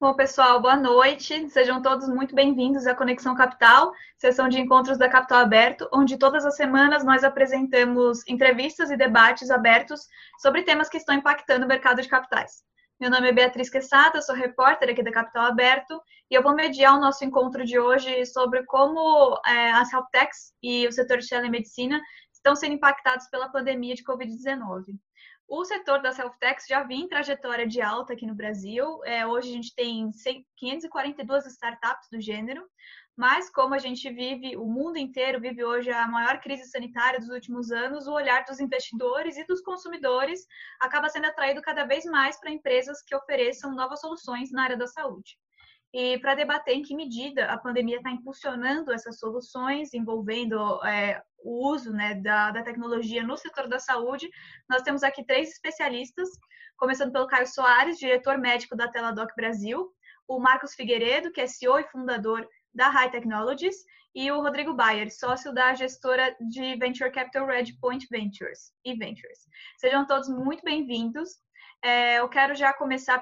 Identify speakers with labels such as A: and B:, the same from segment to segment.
A: Bom, pessoal, boa noite. Sejam todos muito bem-vindos à Conexão Capital, sessão de encontros da Capital Aberto, onde todas as semanas nós apresentamos entrevistas e debates abertos sobre temas que estão impactando o mercado de capitais. Meu nome é Beatriz Quesada, sou repórter aqui da Capital Aberto e eu vou mediar o nosso encontro de hoje sobre como é, as health techs e o setor de telemedicina estão sendo impactados pela pandemia de Covid-19. O setor das health techs já vinha em trajetória de alta aqui no Brasil. É, hoje a gente tem 542 startups do gênero, mas como a gente vive, o mundo inteiro vive hoje a maior crise sanitária dos últimos anos, o olhar dos investidores e dos consumidores acaba sendo atraído cada vez mais para empresas que ofereçam novas soluções na área da saúde e para debater em que medida a pandemia está impulsionando essas soluções, envolvendo é, o uso né, da, da, tecnologia no setor da saúde. Nós temos aqui três especialistas, começando pelo Caio Soares, diretor médico da Teladoc Brasil, o Marcos Figueiredo, que é CEO e fundador da High Technologies, e o Rodrigo Bayer, sócio da gestora de Venture Capital Redpoint Ventures e Ventures. Sejam todos muito bem-vindos. É, eu quero já começar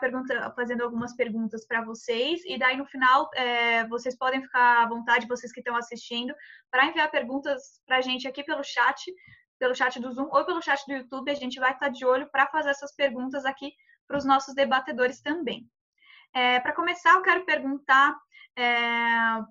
A: fazendo algumas perguntas para vocês, e daí no final é, vocês podem ficar à vontade, vocês que estão assistindo, para enviar perguntas para a gente aqui pelo chat, pelo chat do Zoom ou pelo chat do YouTube. A gente vai estar de olho para fazer essas perguntas aqui para os nossos debatedores também. É, para começar, eu quero perguntar é,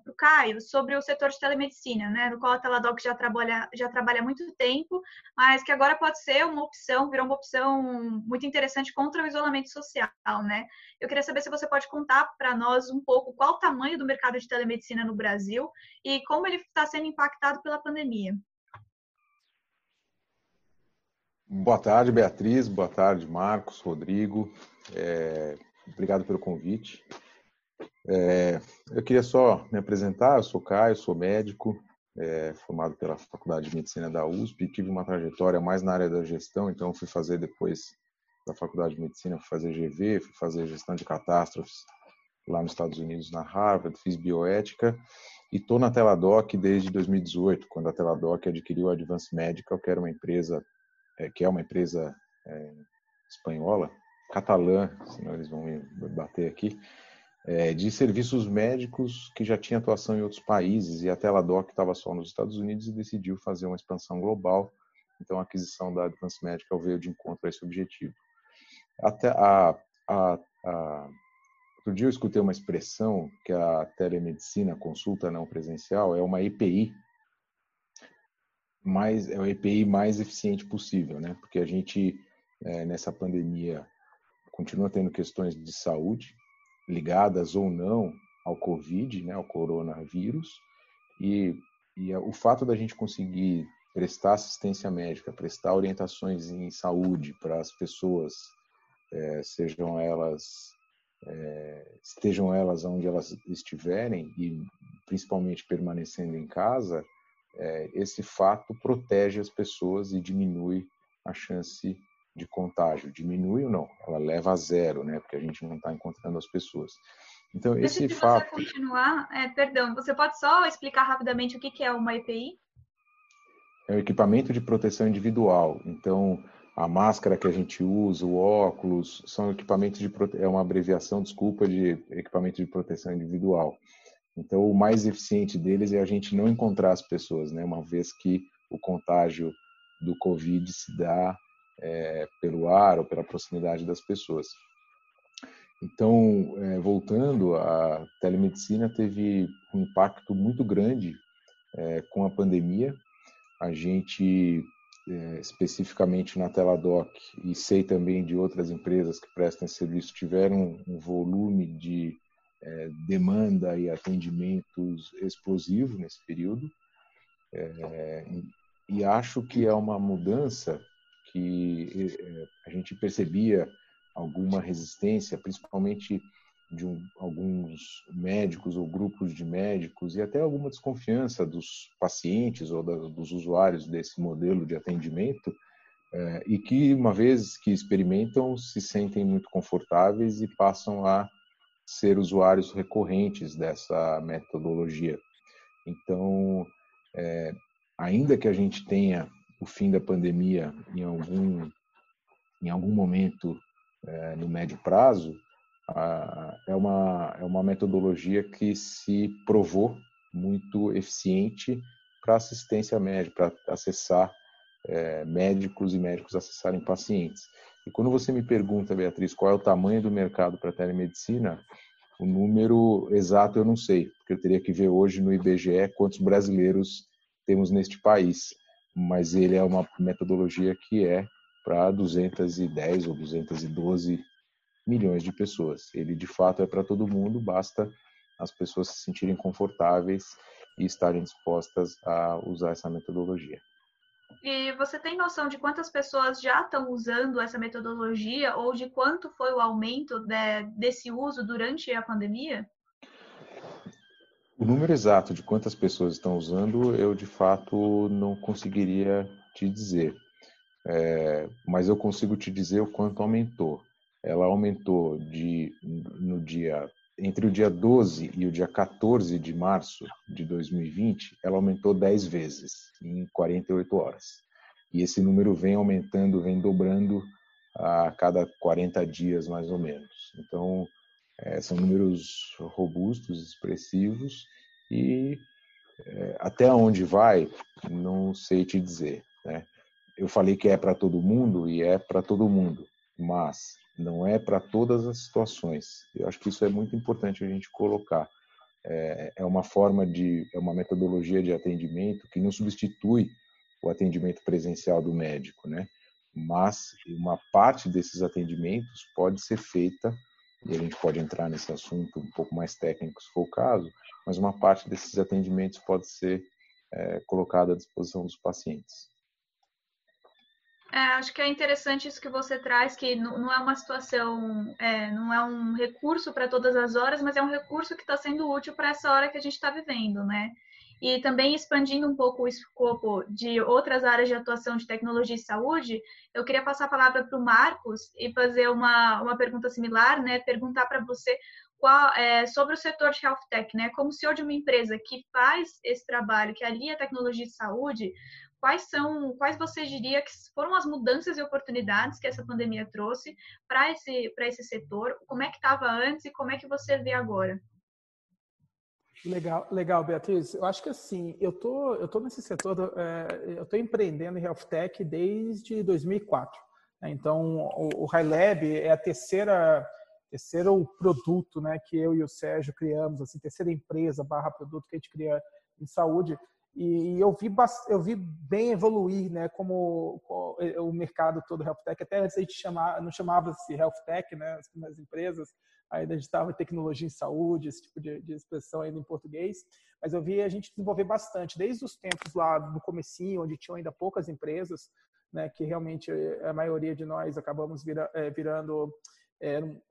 A: para o Caio sobre o setor de telemedicina, né, no qual a Teladoc já trabalha, já trabalha há muito tempo, mas que agora pode ser uma opção, virou uma opção muito interessante contra o isolamento social. Né? Eu queria saber se você pode contar para nós um pouco qual o tamanho do mercado de telemedicina no Brasil e como ele está sendo impactado pela pandemia.
B: Boa tarde, Beatriz. Boa tarde, Marcos, Rodrigo. É, obrigado pelo convite. É, eu queria só me apresentar, eu sou Caio, sou médico, é, formado pela Faculdade de Medicina da USP, tive uma trajetória mais na área da gestão, então fui fazer depois da Faculdade de Medicina, fui fazer GV, fui fazer gestão de catástrofes lá nos Estados Unidos, na Harvard, fiz bioética e estou na Teladoc desde 2018, quando a Teladoc adquiriu a Advance Medical, que era uma empresa, é, que é uma empresa é, espanhola, catalã, senão eles vão me bater aqui, é, de serviços médicos que já tinha atuação em outros países e a Teladoc estava só nos Estados Unidos e decidiu fazer uma expansão global. Então a aquisição da Advance Medical veio de encontro a esse objetivo. Até a, a, a, outro dia eu escutei uma expressão que a telemedicina, consulta não presencial, é uma EPI, mais, é o EPI mais eficiente possível, né? Porque a gente, é, nessa pandemia, continua tendo questões de saúde, ligadas ou não ao Covid, né, ao coronavírus, e, e o fato da gente conseguir prestar assistência médica, prestar orientações em saúde para as pessoas, é, sejam elas é, estejam elas onde elas estiverem e principalmente permanecendo em casa, é, esse fato protege as pessoas e diminui a chance de contágio diminui ou não? Ela leva a zero, né? Porque a gente não está encontrando as pessoas. Então,
A: Deixa
B: esse fato.
A: Você continuar, é, perdão, você pode só explicar rapidamente o que é uma EPI?
B: É um equipamento de proteção individual. Então, a máscara que a gente usa, o óculos, são equipamentos de prote... é uma abreviação, desculpa, de equipamento de proteção individual. Então, o mais eficiente deles é a gente não encontrar as pessoas, né? Uma vez que o contágio do Covid se dá é, pelo ar ou pela proximidade das pessoas. Então, é, voltando, a telemedicina teve um impacto muito grande é, com a pandemia. A gente, é, especificamente na Teladoc, e sei também de outras empresas que prestam esse serviço, tiveram um volume de é, demanda e atendimentos explosivo nesse período. É, e acho que é uma mudança que eh, a gente percebia alguma resistência, principalmente de um, alguns médicos ou grupos de médicos e até alguma desconfiança dos pacientes ou da, dos usuários desse modelo de atendimento é, e que uma vez que experimentam se sentem muito confortáveis e passam a ser usuários recorrentes dessa metodologia. Então, ainda que a gente tenha o fim da pandemia em algum, em algum momento é, no médio prazo, é, uma, é uma metodologia que se provou muito eficiente para assistência médica, para acessar é, médicos e médicos acessarem pacientes. E quando você me pergunta, Beatriz, qual é o tamanho do mercado para telemedicina, o número exato eu não sei, porque eu teria que ver hoje no IBGE quantos brasileiros temos neste país. Mas ele é uma metodologia que é para 210 ou 212 milhões de pessoas. Ele de fato é para todo mundo, basta as pessoas se sentirem confortáveis e estarem dispostas a usar essa metodologia.
A: E você tem noção de quantas pessoas já estão usando essa metodologia ou de quanto foi o aumento de, desse uso durante a pandemia?
B: O número exato de quantas pessoas estão usando, eu de fato não conseguiria te dizer. É, mas eu consigo te dizer o quanto aumentou. Ela aumentou de no dia entre o dia 12 e o dia 14 de março de 2020, ela aumentou 10 vezes em 48 horas. E esse número vem aumentando, vem dobrando a cada 40 dias, mais ou menos. Então, é, são números robustos, expressivos, e é, até onde vai, não sei te dizer. Né? Eu falei que é para todo mundo, e é para todo mundo, mas não é para todas as situações. Eu acho que isso é muito importante a gente colocar. É, é uma forma de, é uma metodologia de atendimento que não substitui o atendimento presencial do médico, né? Mas uma parte desses atendimentos pode ser feita, e a gente pode entrar nesse assunto um pouco mais técnico se for o caso, mas uma parte desses atendimentos pode ser é, colocada à disposição dos pacientes.
A: É, acho que é interessante isso que você traz, que não é uma situação, é, não é um recurso para todas as horas, mas é um recurso que está sendo útil para essa hora que a gente está vivendo, né? E também expandindo um pouco o escopo de outras áreas de atuação de tecnologia e saúde, eu queria passar a palavra para o Marcos e fazer uma, uma pergunta similar, né? Perguntar para você qual, é, sobre o setor de health tech, né? Como senhor de uma empresa que faz esse trabalho, que alia a tecnologia de saúde, quais são, quais você diria que foram as mudanças e oportunidades que essa pandemia trouxe para esse, esse setor? Como é que estava antes e como é que você vê agora?
C: Legal, legal, Beatriz. Eu acho que assim, eu tô, eu tô nesse setor, é, eu tô empreendendo em health tech desde 2004. Né? Então, o, o High Lab é a terceira terceiro produto, né, que eu e o Sérgio criamos, assim, terceira empresa barra produto que a gente cria em saúde. E eu vi, eu vi bem evoluir, né, como o mercado todo health tech. Até antes a gente chamava, não chamava-se health tech, né, as primeiras empresas, ainda a gente estava tecnologia em saúde, esse tipo de, de, expressão ainda em português. Mas eu vi a gente desenvolver bastante, desde os tempos lá no comecinho, onde tinham ainda poucas empresas, né, que realmente a maioria de nós acabamos vira, é, virando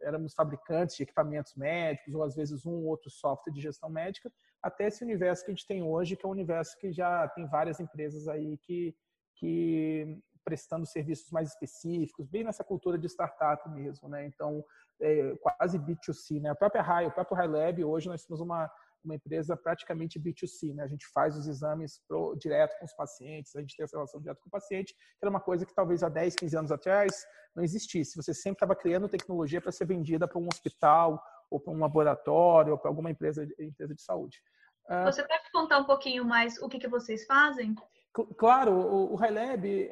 C: éramos fabricantes de equipamentos médicos ou às vezes um ou outro software de gestão médica, até esse universo que a gente tem hoje, que é um universo que já tem várias empresas aí que, que prestando serviços mais específicos, bem nessa cultura de startup mesmo, né? Então, é, quase B2C, né? A própria High, o próprio High Lab, hoje nós temos uma, uma empresa praticamente B2C, né? A gente faz os exames pro, direto com os pacientes, a gente tem essa relação direta com o paciente, que era uma coisa que talvez há 10, 15 anos atrás não existisse. Você sempre estava criando tecnologia para ser vendida para um hospital ou para um laboratório ou para alguma empresa, empresa de saúde.
A: Você pode contar um pouquinho mais o que, que vocês fazem?
C: Claro, o,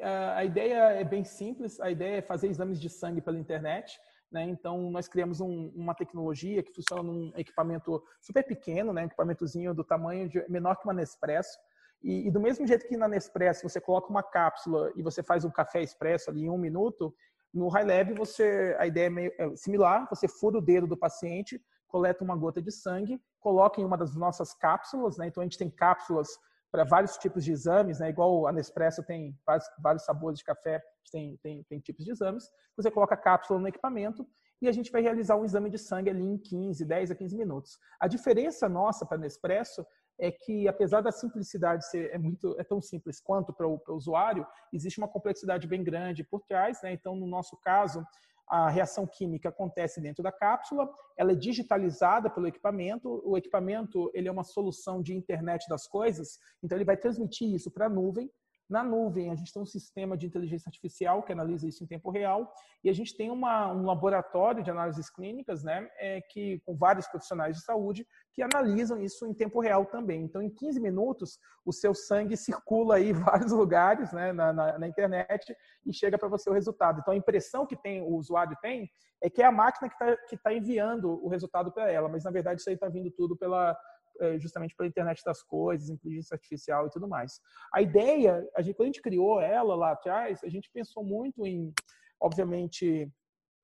C: ah, a ideia é bem simples, a ideia é fazer exames de sangue pela internet, né? Então, nós criamos um, uma tecnologia que funciona num equipamento super pequeno, né? um equipamentozinho do tamanho de, menor que uma Nespresso, e, e, do mesmo jeito que na Nespresso você coloca uma cápsula e você faz um café expresso ali em um minuto, no HighLab você, a ideia é, meio, é similar, você fura o dedo do paciente, coleta uma gota de sangue, coloca em uma das nossas cápsulas, né? Então a gente tem cápsulas para vários tipos de exames, né? Igual a Nespresso tem vários, vários sabores de café, tem, tem, tem tipos de exames. Você coloca a cápsula no equipamento e a gente vai realizar um exame de sangue ali em 15, 10 a 15 minutos. A diferença nossa para Nespresso é que, apesar da simplicidade ser é muito é tão simples quanto para o, para o usuário, existe uma complexidade bem grande por trás. Né? Então, no nosso caso, a reação química acontece dentro da cápsula, ela é digitalizada pelo equipamento, o equipamento ele é uma solução de internet das coisas, então ele vai transmitir isso para a nuvem, na nuvem, a gente tem um sistema de inteligência artificial que analisa isso em tempo real e a gente tem uma, um laboratório de análises clínicas, né, é, que com vários profissionais de saúde que analisam isso em tempo real também. Então, em 15 minutos, o seu sangue circula aí em vários lugares, né, na, na, na internet e chega para você o resultado. Então, a impressão que tem o usuário tem é que é a máquina que está tá enviando o resultado para ela, mas na verdade isso aí está vindo tudo pela justamente pela internet das coisas, inteligência artificial e tudo mais. A ideia, a gente, quando a gente criou ela lá atrás, a gente pensou muito em, obviamente,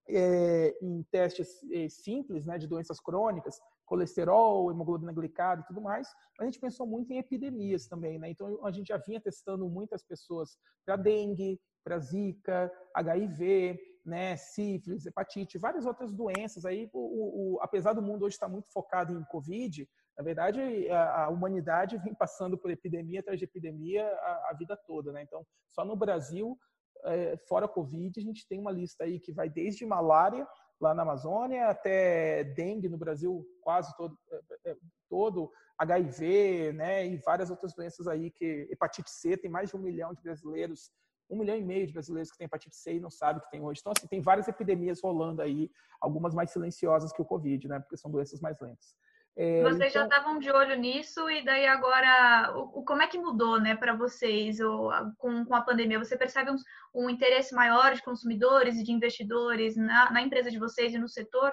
C: é, em testes é, simples, né, de doenças crônicas, colesterol, hemoglobina glicada e tudo mais, a gente pensou muito em epidemias também, né? Então a gente já vinha testando muitas pessoas para dengue, para zika, HIV, né, sífilis, hepatite, várias outras doenças aí. O, o, apesar do mundo hoje estar muito focado em covid, na verdade, a, a, humanidade vem passando por epidemia atrás de epidemia a, a vida toda, né? Então, só no Brasil, é, fora Covid, a gente tem uma lista aí que vai desde malária, lá na Amazônia, até dengue no Brasil, quase todo, é, é, todo HIV, né? E várias outras doenças aí, que hepatite C, tem mais de um milhão de brasileiros um milhão e meio de brasileiros que têm hepatite C e não sabem que tem hoje. Então, assim, tem várias epidemias rolando aí, algumas mais silenciosas que o Covid, né? Porque são doenças mais lentas.
A: É, vocês então... já estavam de olho nisso e daí agora, o, como é que mudou, né, para vocês ou, com, com a pandemia? Você percebe um, um, interesse maior de consumidores e de investidores na, na empresa de vocês e no setor?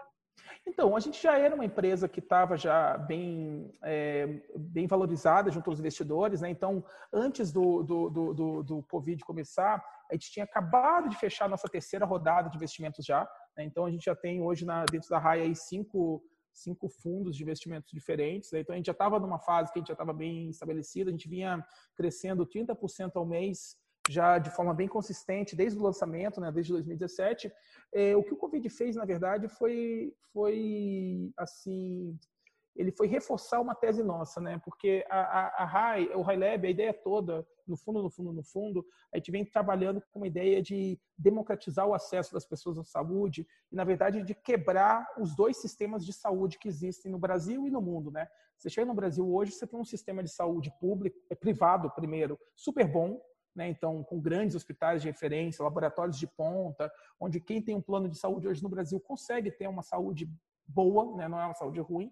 C: Então, a gente já era uma empresa que estava já bem, é, bem valorizada junto aos investidores, né? Então, antes do, do, do, do, Covid começar, a gente tinha acabado de fechar a nossa terceira rodada de investimentos já. Né? Então, a gente já tem hoje na, dentro da Raia aí cinco cinco fundos de investimentos diferentes. Né? Então, a gente já estava numa fase que a gente já estava bem estabelecido, a gente vinha crescendo 30% ao mês já de forma bem consistente desde o lançamento, né, desde 2017. É, o que o Covid fez, na verdade, foi, foi assim, ele foi reforçar uma tese nossa, né? Porque a, a, a High, o High Lab, a ideia toda, no fundo, no fundo, no fundo, a gente vem trabalhando com uma ideia de democratizar o acesso das pessoas à saúde e, na verdade, de quebrar os dois sistemas de saúde que existem no Brasil e no mundo, né? Você chega no Brasil hoje, você tem um sistema de saúde público, é privado primeiro, super bom, né? Então, com grandes hospitais de referência, laboratórios de ponta, onde quem tem um plano de saúde hoje no Brasil consegue ter uma saúde boa, né? Não é uma saúde ruim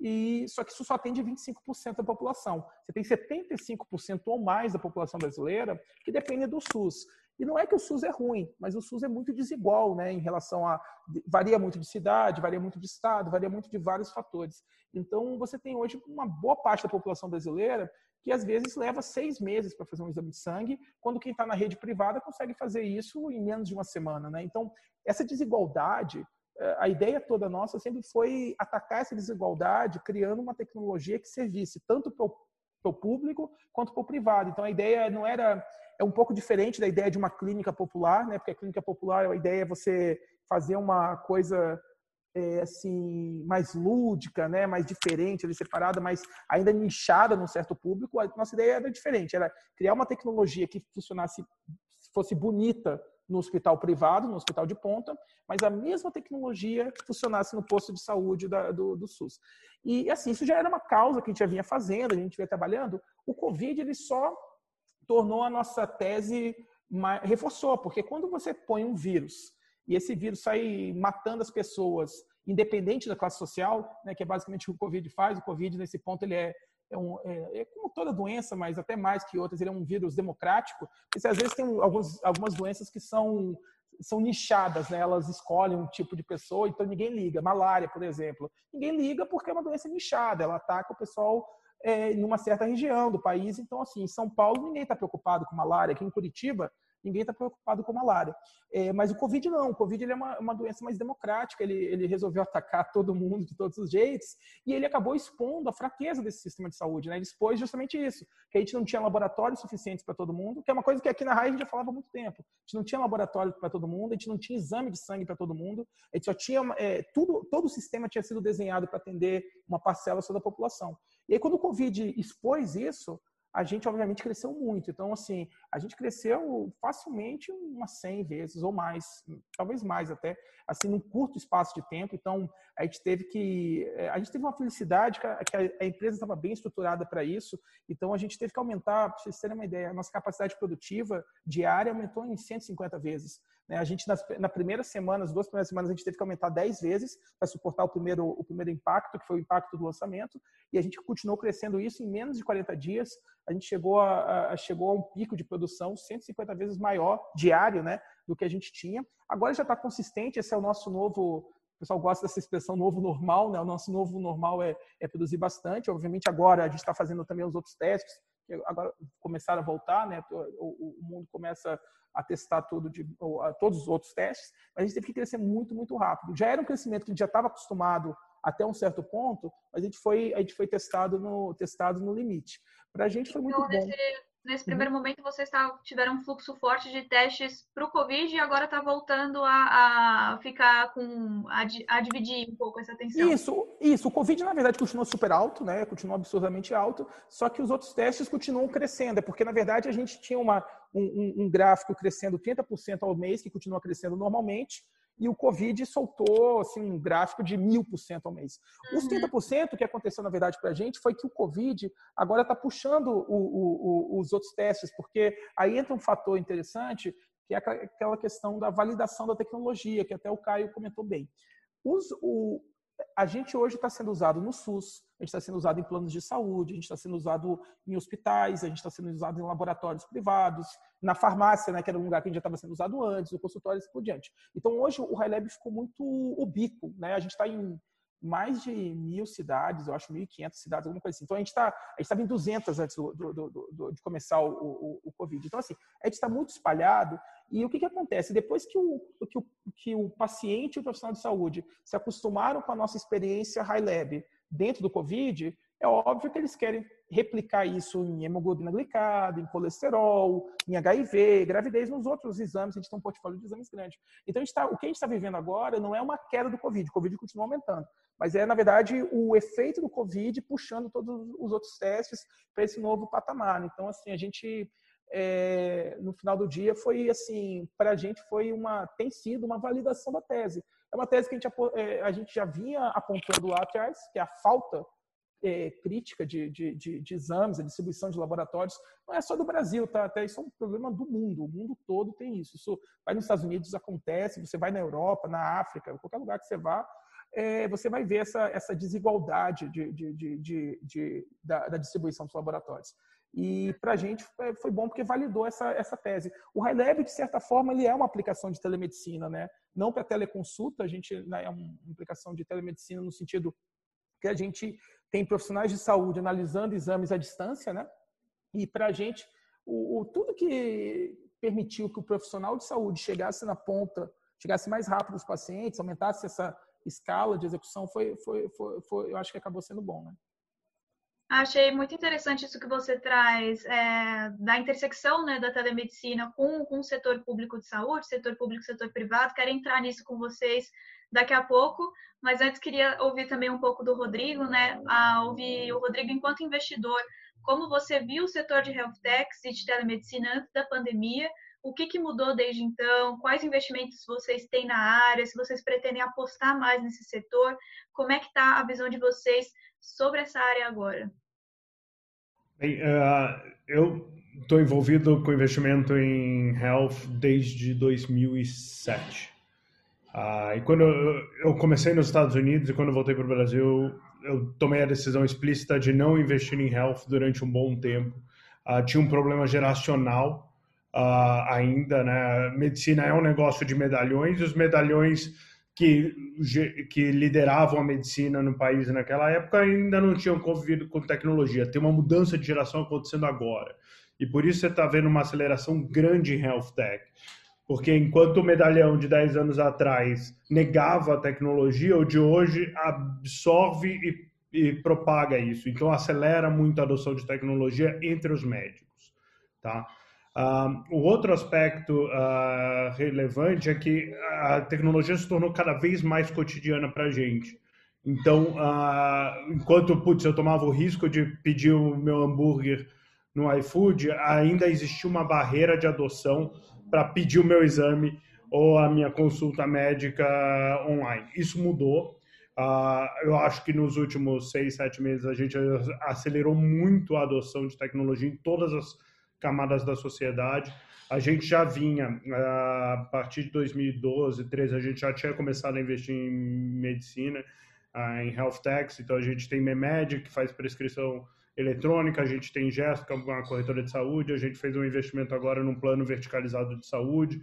C: e só que isso só atende 25% da população. Você tem 75% ou mais da população brasileira que depende do SUS. E não é que o SUS é ruim, mas o SUS é muito desigual, né, em relação a varia muito de cidade, varia muito de estado, varia muito de vários fatores. Então você tem hoje uma boa parte da população brasileira que às vezes leva seis meses para fazer um exame de sangue, quando quem está na rede privada consegue fazer isso em menos de uma semana, né? Então essa desigualdade a ideia toda nossa sempre foi atacar essa desigualdade, criando uma tecnologia que servisse tanto para o público quanto para o privado. Então a ideia não era é um pouco diferente da ideia de uma clínica popular, né? Porque a clínica popular a ideia é você fazer uma coisa é, assim mais lúdica, né? Mais diferente, ali separada, mas ainda nichada num certo público. A nossa ideia era diferente, era criar uma tecnologia que funcionasse, fosse bonita no hospital privado, no hospital de ponta, mas a mesma tecnologia funcionasse no posto de saúde da, do, do, SUS. E assim, isso já era uma causa que a gente já vinha fazendo, a gente vinha trabalhando. O Covid ele só tornou a nossa tese, mais, reforçou, porque quando você põe um vírus e esse vírus sai matando as pessoas, independente da classe social, né, que é basicamente o que o Covid faz, o Covid nesse ponto ele é é, um, é, é, como toda doença, mas até mais que outras, ele é um vírus democrático. Porque às vezes tem alguns, algumas doenças que são são nichadas, né? Elas escolhem um tipo de pessoa, então ninguém liga. Malária, por exemplo, ninguém liga porque é uma doença nichada. Ela ataca o pessoal é, em uma certa região do país. Então, assim, em São Paulo ninguém está preocupado com malária. Aqui em Curitiba ninguém está preocupado com malária. É, mas o Covid não, o Covid ele é uma, uma doença mais democrática, ele, ele resolveu atacar todo mundo de todos os jeitos, e ele acabou expondo a fraqueza desse sistema de saúde, né? ele expôs justamente isso, que a gente não tinha laboratórios suficientes para todo mundo, que é uma coisa que aqui na RAI a gente já falava há muito tempo, a gente não tinha laboratório para todo mundo, a gente não tinha exame de sangue para todo mundo, a gente só tinha, é, tudo, todo o sistema tinha sido desenhado para atender uma parcela só da população. E aí quando o Covid expôs isso, a gente obviamente cresceu muito. Então, assim, a gente cresceu facilmente umas 100 vezes ou mais, talvez mais até, assim, num curto espaço de tempo. Então, a gente teve que, eh, a gente teve uma felicidade que a, empresa estava bem estruturada para isso. Então, a gente teve que aumentar, para vocês terem uma ideia, a nossa capacidade produtiva diária aumentou em 150 vezes. Né? A gente, nas, na primeira semana, as duas primeiras semanas, a gente teve que aumentar 10 vezes para suportar o primeiro, o primeiro impacto, que foi o impacto do lançamento, e a gente continuou crescendo isso em menos de 40 dias. A gente chegou a, a chegou a um pico de produção 150 vezes maior diário né, do que a gente tinha. Agora já está consistente, esse é o nosso novo o pessoal gosta dessa expressão novo normal, né? O nosso novo normal é, é produzir bastante. Obviamente, agora a gente está fazendo também os outros testes, agora começaram a voltar, né? O, o mundo começa a testar tudo de, a, todos os outros testes, mas a gente teve que crescer muito, muito rápido. Já era um crescimento que a gente já estava acostumado até um certo ponto, mas a gente foi, a gente foi testado no, testado no limite. Para a gente foi muito então, bom.
A: Nesse, nesse primeiro uhum. momento, vocês tiveram um fluxo forte de testes para o Covid e agora está voltando a, a, ficar com. A, a, dividir um pouco essa atenção.
C: Isso, isso. O Covid, na verdade, continua super alto, né? Continua absurdamente alto, só que os outros testes continuam crescendo. É porque, na verdade, a gente tinha uma, um, um gráfico crescendo 30% ao mês, que continua crescendo normalmente, e o Covid soltou assim, um gráfico de mil por cento ao mês. Os 30% uhum. que aconteceu, na verdade, para a gente foi que o Covid agora está puxando o, o, o, os outros testes, porque aí entra um fator interessante, que é aquela questão da validação da tecnologia, que até o Caio comentou bem. Os, o, a gente hoje está sendo usado no SUS, a gente está sendo usado em planos de saúde, a gente está sendo usado em hospitais, a gente está sendo usado em laboratórios privados, na farmácia, né, que era um lugar que já estava sendo usado antes, no consultório e assim por diante. Então, hoje o HiLab ficou muito ubíquo, né? A gente está em mais de mil cidades, eu acho 1.500 cidades, alguma coisa assim. Então, a gente está estava em 200 antes do, do, do, de começar o, o, o, Covid. Então, assim, a gente está muito espalhado. E o que, que acontece? Depois que o, que, o, que o paciente e o profissional de saúde se acostumaram com a nossa experiência High Lab dentro do Covid, é óbvio que eles querem replicar isso em hemoglobina glicada, em colesterol, em HIV, gravidez, nos outros exames, a gente tem um portfólio de exames grande. Então, tá, o que a gente está vivendo agora não é uma queda do Covid, o Covid continua aumentando, mas é, na verdade, o efeito do Covid puxando todos os outros testes para esse novo patamar. Então, assim, a gente, é, no final do dia, foi assim, para a gente foi uma, tem sido uma validação da tese. É uma tese que a gente, é, a gente já vinha apontando lá atrás, que é a falta é, crítica de, de, de, de, exames, a distribuição de laboratórios, não é só do Brasil, tá? Até isso é um problema do mundo. O mundo todo tem isso. Isso vai nos Estados Unidos, acontece, você vai na Europa, na África, qualquer lugar que você vá, é, você vai ver essa, essa desigualdade de, de, de, da, da, distribuição dos laboratórios. E para a gente foi bom porque validou essa, essa tese. O HighLab, de certa forma, ele é uma aplicação de telemedicina, né? Não para teleconsulta, a gente né, é uma aplicação de telemedicina no sentido que a gente tem profissionais de saúde analisando exames à distância, né? E para a gente, o, o, tudo que permitiu que o profissional de saúde chegasse na ponta, chegasse mais rápido aos pacientes, aumentasse essa escala de execução, foi, foi, foi, foi eu acho que acabou sendo bom, né?
A: Achei muito interessante isso que você traz é, da intersecção né, da telemedicina com, com o setor público de saúde, setor público setor privado. Quero entrar nisso com vocês daqui a pouco, mas antes queria ouvir também um pouco do Rodrigo, né? A ouvir o Rodrigo enquanto investidor, como você viu o setor de health techs e de telemedicina antes da pandemia, o que, que mudou desde então, quais investimentos vocês têm na área, se vocês pretendem apostar mais nesse setor, como é que está a visão de vocês sobre essa área agora?
D: Bem, uh, eu estou envolvido com investimento em health desde 2007. Uh, ah, e quando eu, comecei nos Estados Unidos e quando voltei para o Brasil, eu tomei a decisão explícita de não investir em health durante um bom tempo. Uh, tinha um problema geracional ainda, né? Medicina é um negócio de medalhões e os medalhões que, que lideravam a medicina no país naquela época ainda não tinham convivido com tecnologia. Tem uma mudança de geração acontecendo agora. E por isso você está vendo uma aceleração grande em health tech. Porque enquanto o medalhão de 10 anos atrás negava a tecnologia, o de hoje absorve e, e propaga isso. Então acelera muito a adoção de tecnologia entre os médicos. Tá? Uh, o outro aspecto uh, relevante é que a tecnologia se tornou cada vez mais cotidiana para a gente. Então, uh, enquanto putz, eu tomava o risco de pedir o meu hambúrguer no iFood, ainda existia uma barreira de adoção para pedir o meu exame ou a minha consulta médica online. Isso mudou. Uh, eu acho que nos últimos seis, sete meses a gente acelerou muito a adoção de tecnologia em todas as camadas da sociedade. A gente já vinha, uh, a partir de 2012, 13, a gente já tinha começado a investir em medicina, uh, em health techs, então a gente tem Memed, que faz prescrição eletrônica, a gente tem Gesto, que é uma corretora de saúde, a gente fez um investimento agora num plano verticalizado de saúde.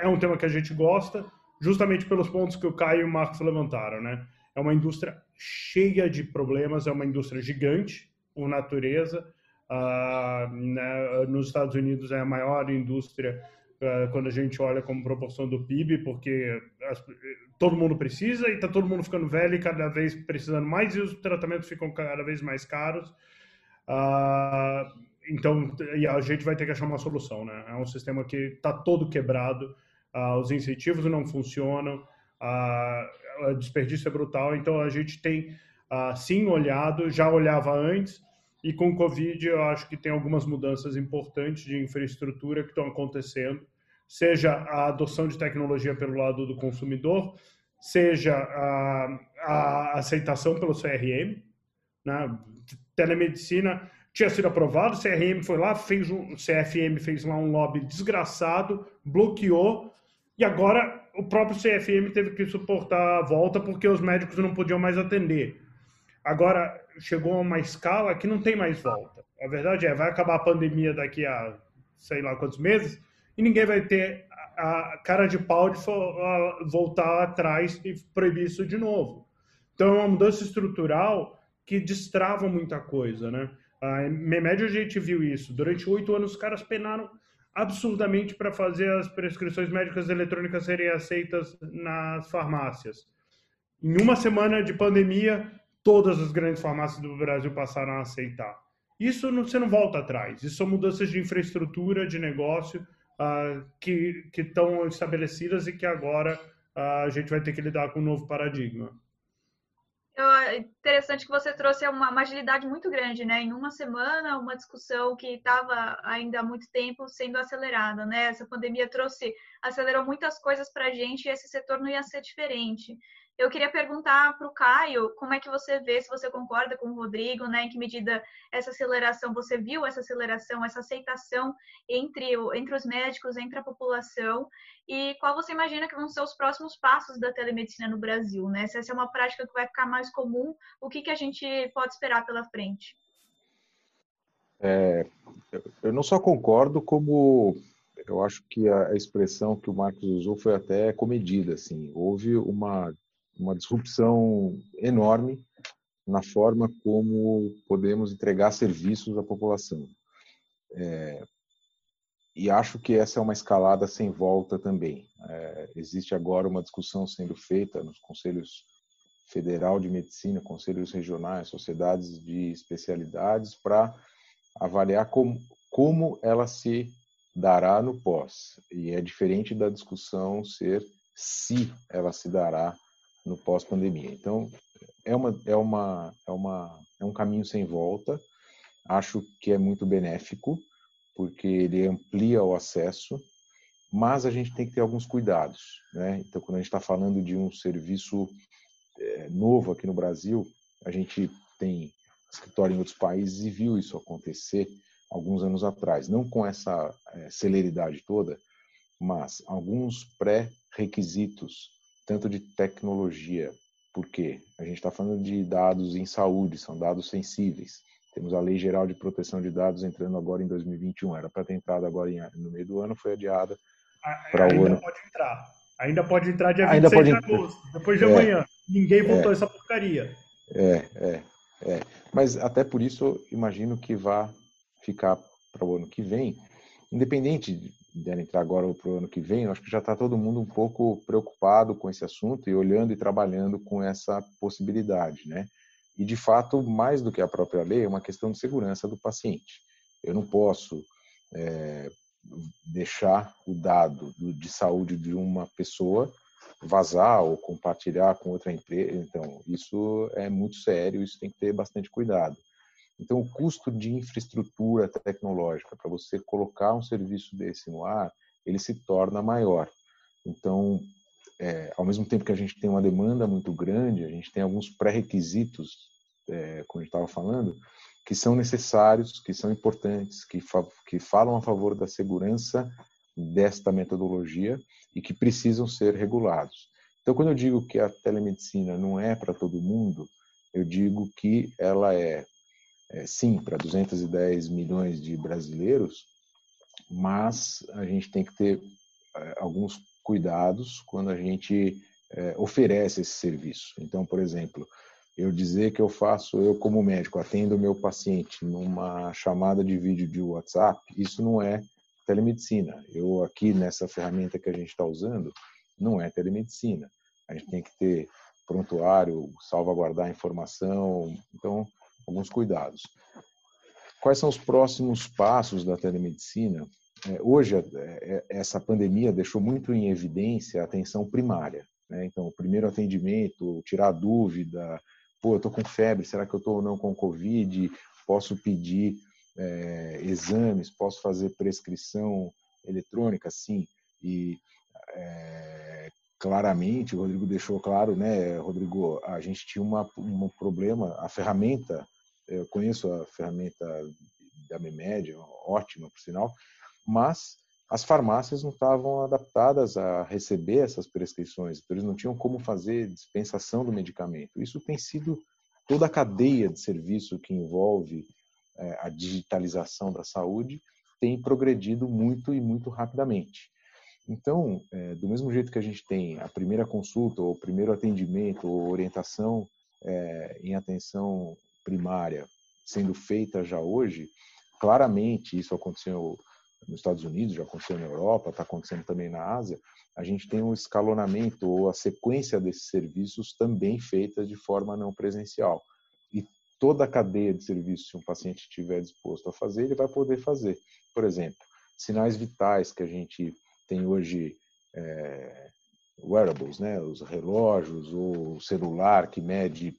D: é um tema que a gente gosta, justamente pelos pontos que o Caio e o Marcos levantaram, né? É uma indústria cheia de problemas, é uma indústria gigante por natureza. Uh, né, nos Estados Unidos é a maior indústria uh, quando a gente olha como proporção do PIB, porque as, todo mundo precisa e está todo mundo ficando velho e cada vez precisando mais e os tratamentos ficam cada vez mais caros. Uh, então, a gente vai ter que achar uma solução, né? É um sistema que está todo quebrado ah, os incentivos não funcionam, ah, o desperdício é brutal. Então a gente tem ah, sim olhado, já olhava antes, e com o Covid eu acho que tem algumas mudanças importantes de infraestrutura que estão acontecendo, seja a adoção de tecnologia pelo lado do consumidor, seja a, a aceitação pelo CRM, né? telemedicina tinha sido aprovado, o CRM foi lá, fez um, o CFM fez lá um lobby desgraçado, bloqueou, e agora o próprio CFM teve que suportar a volta porque os médicos não podiam mais atender. Agora chegou a uma escala que não tem mais volta. A verdade é, vai acabar a pandemia daqui a sei lá quantos meses e ninguém vai ter a cara de pau de voltar atrás e proibir isso de novo. Então é uma mudança estrutural que destrava muita coisa, né? A Memed a gente viu isso. Durante oito anos os caras penaram absurdamente para fazer as prescrições médicas eletrônicas serem aceitas nas farmácias. Em uma semana de pandemia, todas as grandes farmácias do Brasil passaram a aceitar. Isso não, você não volta atrás. Isso são mudanças de infraestrutura, de negócio uh, que estão estabelecidas e que agora uh, a gente vai ter que lidar com um novo paradigma
A: interessante que você trouxe uma, uma, agilidade muito grande, né? Em uma semana, uma discussão que estava ainda há muito tempo sendo acelerada, né? Essa pandemia trouxe, acelerou muitas coisas para a gente e esse setor não ia ser diferente. Eu queria perguntar para o Caio como é que você vê, se você concorda com o Rodrigo, né? Em que medida essa aceleração, você viu essa aceleração, essa aceitação entre, entre os médicos, entre a população, e qual você imagina que vão ser os próximos passos da telemedicina no Brasil, né? Se essa é uma prática que vai ficar mais comum, o que, que a gente pode esperar pela frente?
B: É, eu não só concordo, como eu acho que a expressão que o Marcos usou foi até comedida, assim. Houve uma uma disrupção enorme na forma como podemos entregar serviços à população. É, e acho que essa é uma escalada sem volta também. É, existe agora uma discussão sendo feita nos conselhos federal de medicina, conselhos regionais, sociedades de especialidades para avaliar como, como ela se dará no pós. E é diferente da discussão ser se ela se dará no pós-pandemia. Então, é uma, é, uma, é, uma, é um caminho sem volta. Acho que é muito benéfico, porque ele amplia o acesso, mas a gente tem que ter alguns cuidados. Né? Então, quando a gente está falando de um serviço é, novo aqui no Brasil, a gente tem escritório em outros países e viu isso acontecer alguns anos atrás. Não com essa é, celeridade toda, mas alguns pré-requisitos tanto de tecnologia, porque a gente está falando de dados em saúde, são dados sensíveis. Temos a Lei Geral de Proteção de Dados entrando agora em 2021. Era para ter entrado agora em, no meio do ano, foi adiada para o ano.
D: Ainda pode entrar. Ainda pode entrar dia 26 pode... de agosto, depois de é, amanhã. Ninguém votou é, essa porcaria.
B: É, é, é. Mas até por isso, imagino que vá ficar para o ano que vem, independente deve entrar agora para o ano que vem, acho que já está todo mundo um pouco preocupado com esse assunto e olhando e trabalhando com essa possibilidade, né? E de fato, mais do que a própria lei, é uma questão de segurança do paciente. Eu não posso é, deixar o dado de saúde de uma pessoa vazar ou compartilhar com outra empresa. Então, isso é muito sério, isso tem que ter bastante cuidado. Então, o custo de infraestrutura tecnológica para você colocar um serviço desse no ar, ele se torna maior. Então, é, ao mesmo tempo que a gente tem uma demanda muito grande, a gente tem alguns pré-requisitos, é, como a gente estava falando, que são necessários, que são importantes, que, fa que falam a favor da segurança desta metodologia e que precisam ser regulados. Então, quando eu digo que a telemedicina não é para todo mundo, eu digo que ela é, é sim, para 210 milhões de brasileiros, mas a gente tem que ter é, alguns cuidados quando a gente é, oferece esse serviço. Então, por exemplo, eu dizer que eu faço, eu como médico, atendo o meu paciente numa chamada de vídeo de WhatsApp, isso não é telemedicina. Eu aqui nessa ferramenta que a gente está usando, não é telemedicina. A gente tem que ter prontuário, salvaguardar a informação, então alguns cuidados. Quais são os próximos passos da telemedicina? É, hoje, é, é, essa pandemia deixou muito em evidência a atenção primária. Né? Então, o primeiro atendimento, tirar dúvida, pô, eu estou com febre, será que eu estou ou não com Covid? Posso pedir é, exames, posso fazer prescrição eletrônica? Sim. E é, claramente, o Rodrigo deixou claro, né, Rodrigo, a gente tinha uma, um problema, a ferramenta, eu conheço a ferramenta da Memed, ótima, por sinal, mas as farmácias não estavam adaptadas a receber essas prescrições, então eles não tinham como fazer dispensação do medicamento. Isso tem sido toda a cadeia de serviço que envolve é, a digitalização da saúde tem progredido muito e muito rapidamente. Então, é, do mesmo jeito que a gente tem a primeira consulta, ou o primeiro atendimento, ou orientação é, em atenção primária sendo feita já hoje, claramente isso aconteceu nos Estados Unidos, já aconteceu na Europa, está acontecendo também na Ásia, a gente tem um escalonamento ou a sequência desses serviços também feita de forma não presencial. E toda a cadeia de serviços, se um paciente estiver disposto a fazer, ele vai poder fazer. Por exemplo, sinais vitais que a gente tem hoje é, wearables, né, os relógios ou celular que mede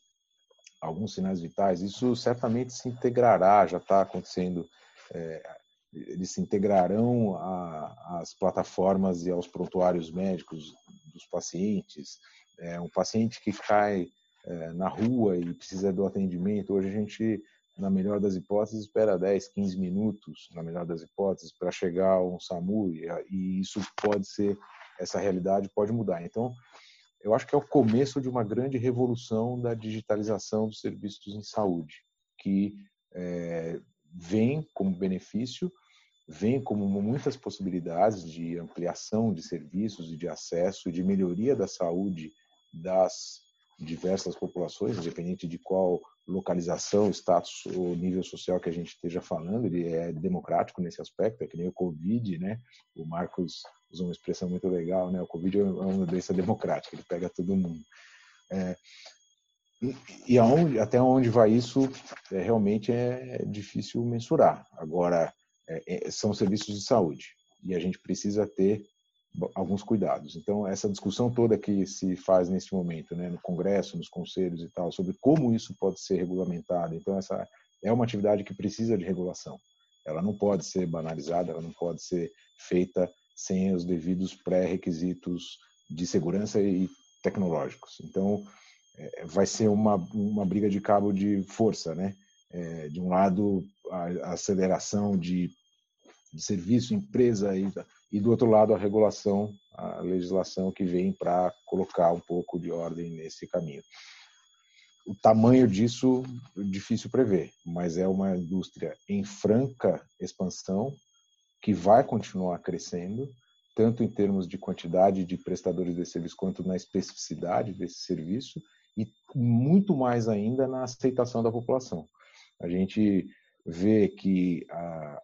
B: alguns sinais vitais, isso certamente se integrará, já está acontecendo é, eles se integrarão às plataformas e aos prontuários médicos dos pacientes. É, um paciente que cai é, na rua e precisa do atendimento, hoje a gente, na melhor das hipóteses, espera 10, 15 minutos, na melhor das hipóteses, para chegar um SAMU, e, e isso pode ser, essa realidade pode mudar. Então, eu acho que é o começo de uma grande revolução da digitalização dos serviços em saúde, que é, vem como benefício vem como muitas possibilidades de ampliação de serviços e de acesso e de melhoria da saúde das diversas populações, independente de qual localização, status ou nível social que a gente esteja falando, ele é democrático nesse aspecto, é que nem o Covid, né? O Marcos usou uma expressão muito legal, né? O Covid é uma doença democrática, ele pega todo mundo. É, e aonde, até onde vai isso, é, realmente é difícil mensurar. Agora, é, é, são serviços de saúde e a gente precisa ter alguns cuidados. Então, essa discussão toda que se faz neste momento, né, no Congresso, nos conselhos e tal, sobre como isso pode ser regulamentado. Então, essa é uma atividade que precisa de regulação. Ela não pode ser banalizada, ela não pode ser feita sem os devidos pré-requisitos de segurança e tecnológicos. Então, é, vai ser uma, uma briga de cabo de força, né? É, de um lado, a aceleração de, de serviço, empresa, e, e do outro lado, a regulação, a legislação que vem para colocar um pouco de ordem nesse caminho. O tamanho disso difícil prever, mas é uma indústria em franca expansão que vai continuar crescendo, tanto em termos de quantidade de prestadores de serviço quanto na especificidade desse serviço e muito mais ainda na aceitação da população. A gente vê que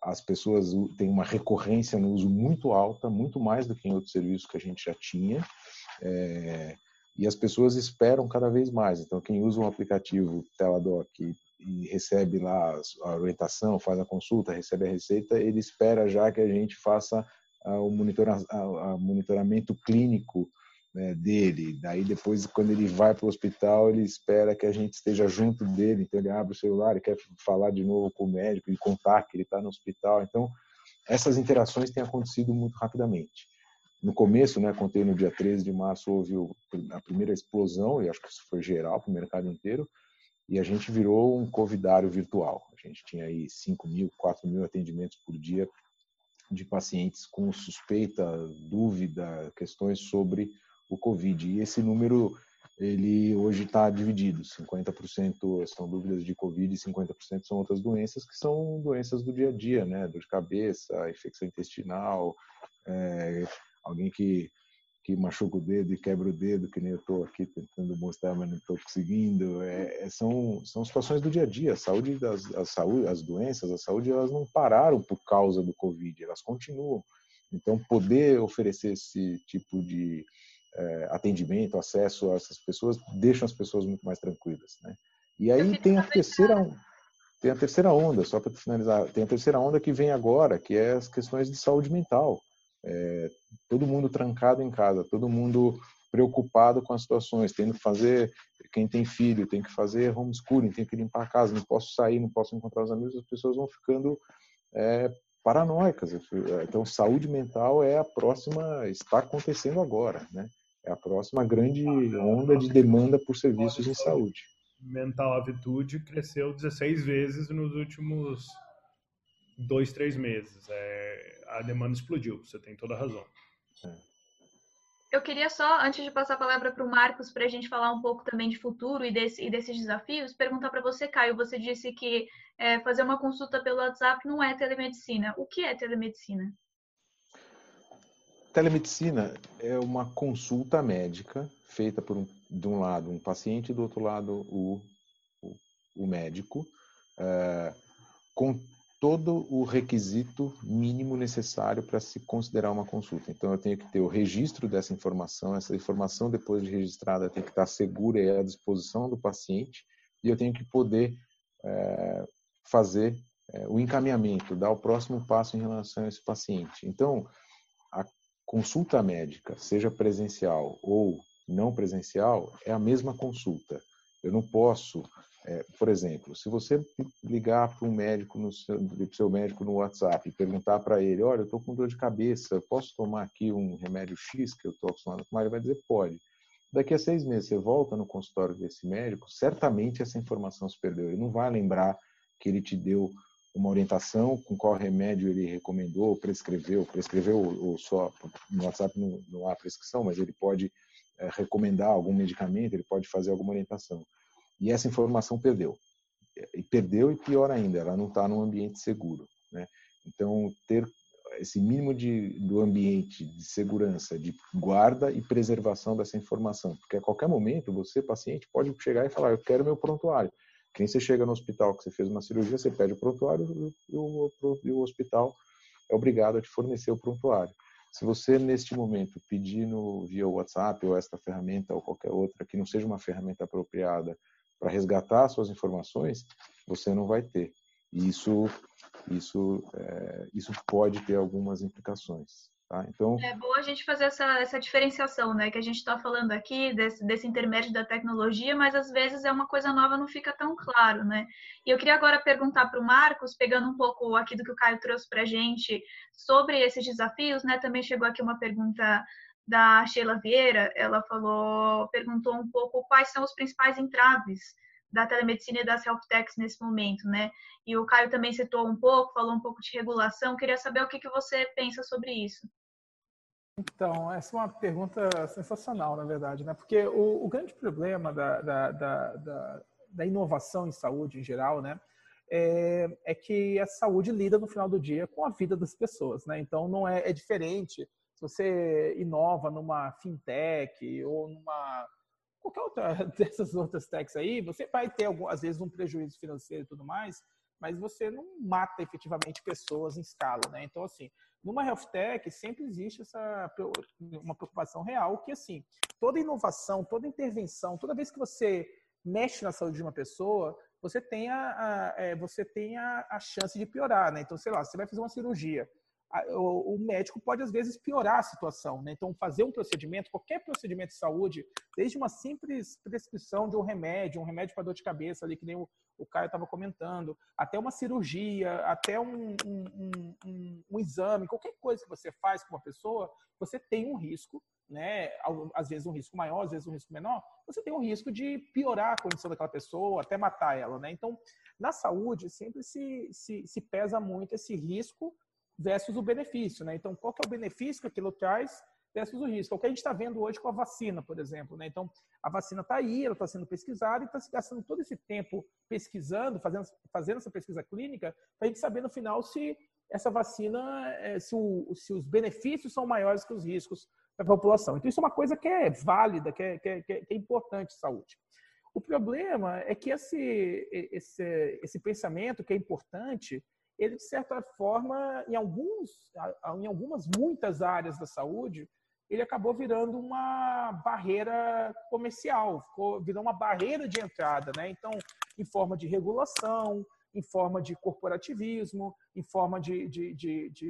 B: as pessoas têm uma recorrência no uso muito alta, muito mais do que em outros serviços que a gente já tinha, é, e as pessoas esperam cada vez mais. Então, quem usa um aplicativo Teladoc e, e recebe lá a orientação, faz a consulta, recebe a receita, ele espera já que a gente faça o monitora, a, a monitoramento clínico né, dele. Daí depois, quando ele vai para o hospital, ele espera que a gente esteja junto dele. Então ele abre o celular e quer falar de novo com o médico e contar que ele está no hospital. Então essas interações têm acontecido muito rapidamente. No começo, né, contei no dia 13 de março, houve a primeira explosão, e acho que isso foi geral para o mercado inteiro, e a gente virou um covidário virtual. A gente tinha aí 5 mil, 4 mil atendimentos por dia de pacientes com suspeita, dúvida, questões sobre o Covid. E esse número, ele hoje está dividido. 50% são dúvidas de Covid e 50% são outras doenças que são doenças do dia a dia, né? Dor de cabeça, infecção intestinal, é, alguém que que machuca o dedo e quebra o dedo, que nem eu estou aqui tentando mostrar, mas não estou conseguindo. É, é, são, são situações do dia a dia. A saúde, das, a saúde, as doenças, a saúde, elas não pararam por causa do Covid, elas continuam. Então, poder oferecer esse tipo de é, atendimento, acesso a essas pessoas, deixa as pessoas muito mais tranquilas, né? E aí tem a terceira tem a terceira onda, só para finalizar, tem a terceira onda que vem agora, que é as questões de saúde mental. É, todo mundo trancado em casa, todo mundo preocupado com as situações, tendo que fazer, quem tem filho, tem que fazer homeschooling, tem que limpar a casa, não posso sair, não posso encontrar os amigos, as pessoas vão ficando é, paranoicas. Então, saúde mental é a próxima, está acontecendo agora, né? É a próxima grande onda de demanda por serviços em saúde.
D: Mental Avitude cresceu 16 vezes nos últimos dois, três meses. É, a demanda explodiu, você tem toda a razão. É.
A: Eu queria só, antes de passar a palavra para o Marcos, para a gente falar um pouco também de futuro e, desse, e desses desafios, perguntar para você, Caio. Você disse que é, fazer uma consulta pelo WhatsApp não é telemedicina. O que é telemedicina?
B: Telemedicina é uma consulta médica feita por um, de um lado um paciente e do outro lado o, o, o médico, é, com todo o requisito mínimo necessário para se considerar uma consulta. Então, eu tenho que ter o registro dessa informação, essa informação, depois de registrada, tem que estar segura e à disposição do paciente, e eu tenho que poder é, fazer é, o encaminhamento, dar o próximo passo em relação a esse paciente. Então, a consulta médica, seja presencial ou não presencial, é a mesma consulta. Eu não posso é, por exemplo, se você ligar para um médico, no seu, seu médico no WhatsApp e perguntar para ele, olha, eu estou com dor de cabeça, posso tomar aqui um remédio X que eu estou acostumado a tomar? Ele vai dizer, pode. Daqui a seis meses você volta no consultório desse médico, certamente essa informação se perdeu. Ele não vai lembrar que ele te deu uma orientação com qual remédio ele recomendou, prescreveu, prescreveu ou só no WhatsApp não, não há prescrição, mas ele pode é, recomendar algum medicamento, ele pode fazer alguma orientação. E essa informação perdeu. E perdeu e pior ainda, ela não está num ambiente seguro. Né? Então, ter esse mínimo de, do ambiente de segurança, de guarda e preservação dessa informação, porque a qualquer momento você, paciente, pode chegar e falar: Eu quero meu prontuário. Quem você chega no hospital que você fez uma cirurgia, você pede o prontuário e o, o hospital é obrigado a te fornecer o prontuário. Se você, neste momento, pedir no, via WhatsApp ou esta ferramenta ou qualquer outra que não seja uma ferramenta apropriada para resgatar suas informações, você não vai ter. E isso, isso, é, isso pode ter algumas implicações. Tá?
A: Então, é bom a gente fazer essa, essa diferenciação, né? Que a gente está falando aqui desse, desse intermédio da tecnologia, mas às vezes é uma coisa nova, não fica tão claro, né? E eu queria agora perguntar para o Marcos, pegando um pouco aqui do que o Caio trouxe para a gente sobre esses desafios, né? Também chegou aqui uma pergunta da Sheila Vieira, ela falou, perguntou um pouco quais são os principais entraves da telemedicina e das health techs nesse momento, né? E o Caio também citou um pouco, falou um pouco de regulação. Queria saber o que, que você pensa sobre isso.
C: Então, essa é uma pergunta sensacional, na verdade, né? Porque o, o grande problema da, da, da, da, inovação em saúde em geral, né? É, é, que a saúde lida no final do dia com a vida das pessoas, né? Então não é, é diferente se você inova numa fintech ou numa qualquer outra dessas outras techs aí, você vai ter algum, às vezes um prejuízo financeiro e tudo mais, mas você não mata efetivamente pessoas em escala, né? Então assim, numa health tech sempre existe essa uma preocupação real que assim, toda inovação, toda intervenção, toda vez que você mexe na saúde de uma pessoa, você tem a, a é, você tem a, a chance de piorar, né? Então, sei lá, você vai fazer uma cirurgia o, médico pode, às vezes, piorar a situação. Né? Então, fazer um procedimento, qualquer procedimento de saúde, desde uma simples prescrição de um remédio, um remédio para dor de cabeça, ali, que nem o, o Caio estava comentando, até uma cirurgia, até um, um, um, um, exame, qualquer coisa que você faz com uma pessoa, você tem um risco, né? às vezes um risco maior, às vezes um risco menor, você tem um risco de piorar a condição daquela pessoa, até matar ela. Né? Então, na saúde, sempre se, se, se pesa muito esse risco versus o benefício, né? Então, qual que é o benefício que aquilo traz versus o risco? É o que a gente está vendo hoje com a vacina, por exemplo, né? Então, a vacina está aí, ela está sendo pesquisada e está se gastando todo esse tempo pesquisando, fazendo, fazendo essa pesquisa clínica, para a gente saber no final se essa vacina, eh, se, o, se, os benefícios são maiores que os riscos para a população. Então, isso é uma coisa que é válida, que é, que é, que é importante saúde. O problema é que esse, esse, esse pensamento que é importante, ele, de certa forma, em, alguns, em algumas, muitas áreas da saúde, ele acabou virando uma barreira comercial, ficou, virou uma barreira de entrada, né? Então, em forma de regulação, em forma de corporativismo, em forma de, de, de, de,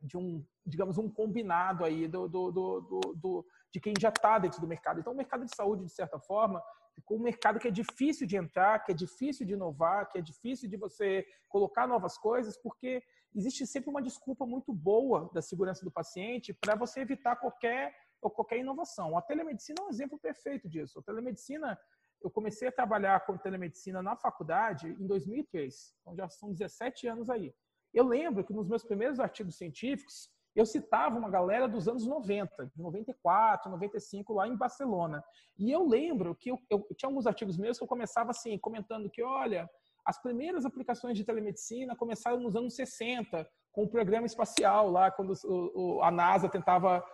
C: de um, digamos, um combinado aí do, do, do, do de quem já está dentro do mercado. Então, o mercado de saúde, de certa forma, ficou um mercado que é difícil de entrar, que é difícil de inovar, que é difícil de você colocar novas coisas, porque existe sempre uma desculpa muito boa da segurança do paciente para você evitar qualquer qualquer inovação. A telemedicina é um exemplo perfeito disso. A telemedicina, eu comecei a trabalhar com telemedicina na faculdade em 2003, então já são 17 anos aí. Eu lembro que nos meus primeiros artigos científicos, eu citava uma galera dos anos 90, de 94, 95, lá em Barcelona. E eu lembro que eu, eu, tinha alguns artigos meus que eu começava assim, comentando que, olha, as primeiras aplicações de telemedicina começaram nos anos 60, com o programa espacial lá, quando o, a NASA tentava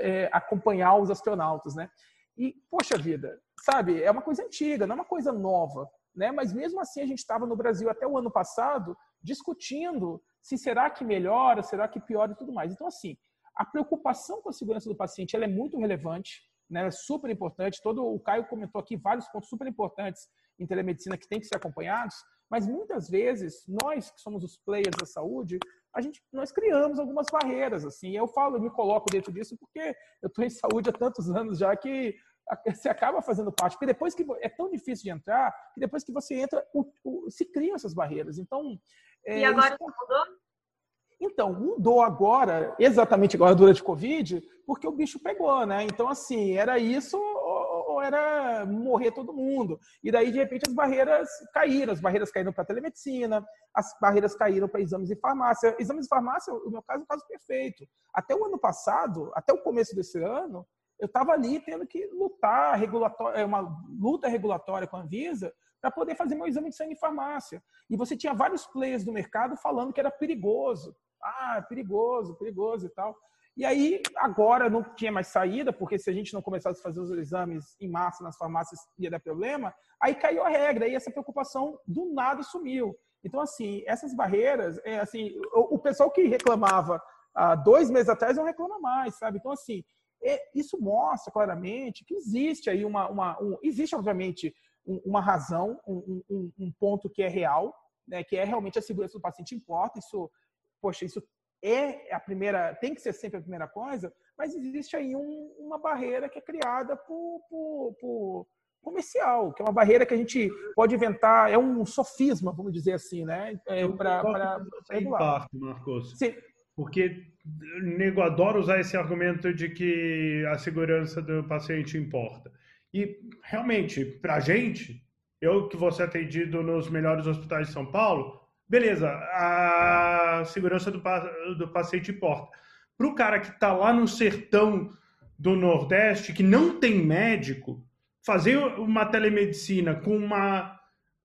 C: é, acompanhar os astronautas, né? E, poxa vida, sabe, é uma coisa antiga, não é uma coisa nova, né? Mas mesmo assim a gente estava no Brasil até o ano passado discutindo se será que melhora, será que piora e tudo mais. Então, assim, a preocupação com a segurança do paciente ela é muito relevante, né? é super importante. Todo o Caio comentou aqui vários pontos super importantes em telemedicina que tem que ser acompanhados, mas muitas vezes nós que somos os players da saúde, a gente nós criamos algumas barreiras assim. Eu falo, eu me coloco dentro disso porque eu estou em saúde há tantos anos já que você acaba fazendo parte, porque depois que é tão difícil de entrar, que depois que você entra, o, o, se criam essas barreiras. Então,
A: é, e agora isso... mudou?
C: Então, mudou agora, exatamente agora durante o Covid, porque o bicho pegou, né? Então, assim, era isso era morrer todo mundo. E daí, de repente, as barreiras caíram. As barreiras caíram para telemedicina, as barreiras caíram para exames de farmácia. Exames de farmácia, no meu caso, é um caso perfeito. Até o ano passado, até o começo desse ano, eu estava ali tendo que lutar, regulatória, é uma luta regulatória com a Anvisa, para poder fazer meu exame de sangue em farmácia. E você tinha vários players do mercado falando que era perigoso. Ah, perigoso, perigoso e tal. E aí, agora não tinha mais saída, porque se a gente não começasse a fazer os exames em massa nas farmácias, ia dar problema. Aí caiu a regra, e essa preocupação do nada sumiu. Então, assim, essas barreiras, é, assim, o, o pessoal que reclamava há dois meses atrás não reclama mais, sabe? Então, assim, é, isso mostra claramente que existe aí uma. uma um, existe, obviamente, uma razão, um, um, um, ponto que é real, né, que é realmente a segurança do paciente importa. Isso, poxa, isso é a primeira, tem que ser sempre a primeira coisa, mas existe aí um, uma barreira que é criada por, por, por, comercial, que é uma barreira que a gente pode inventar, é um sofisma, vamos dizer assim, né, é, para
D: regular. Marcos. Sim. Porque nego adora usar esse argumento de que a segurança do paciente importa. E realmente, para a gente, eu que vou ser atendido nos melhores hospitais de São Paulo, beleza, a segurança do, do paciente importa. Para o cara que está lá no sertão do Nordeste, que não tem médico, fazer uma telemedicina com uma,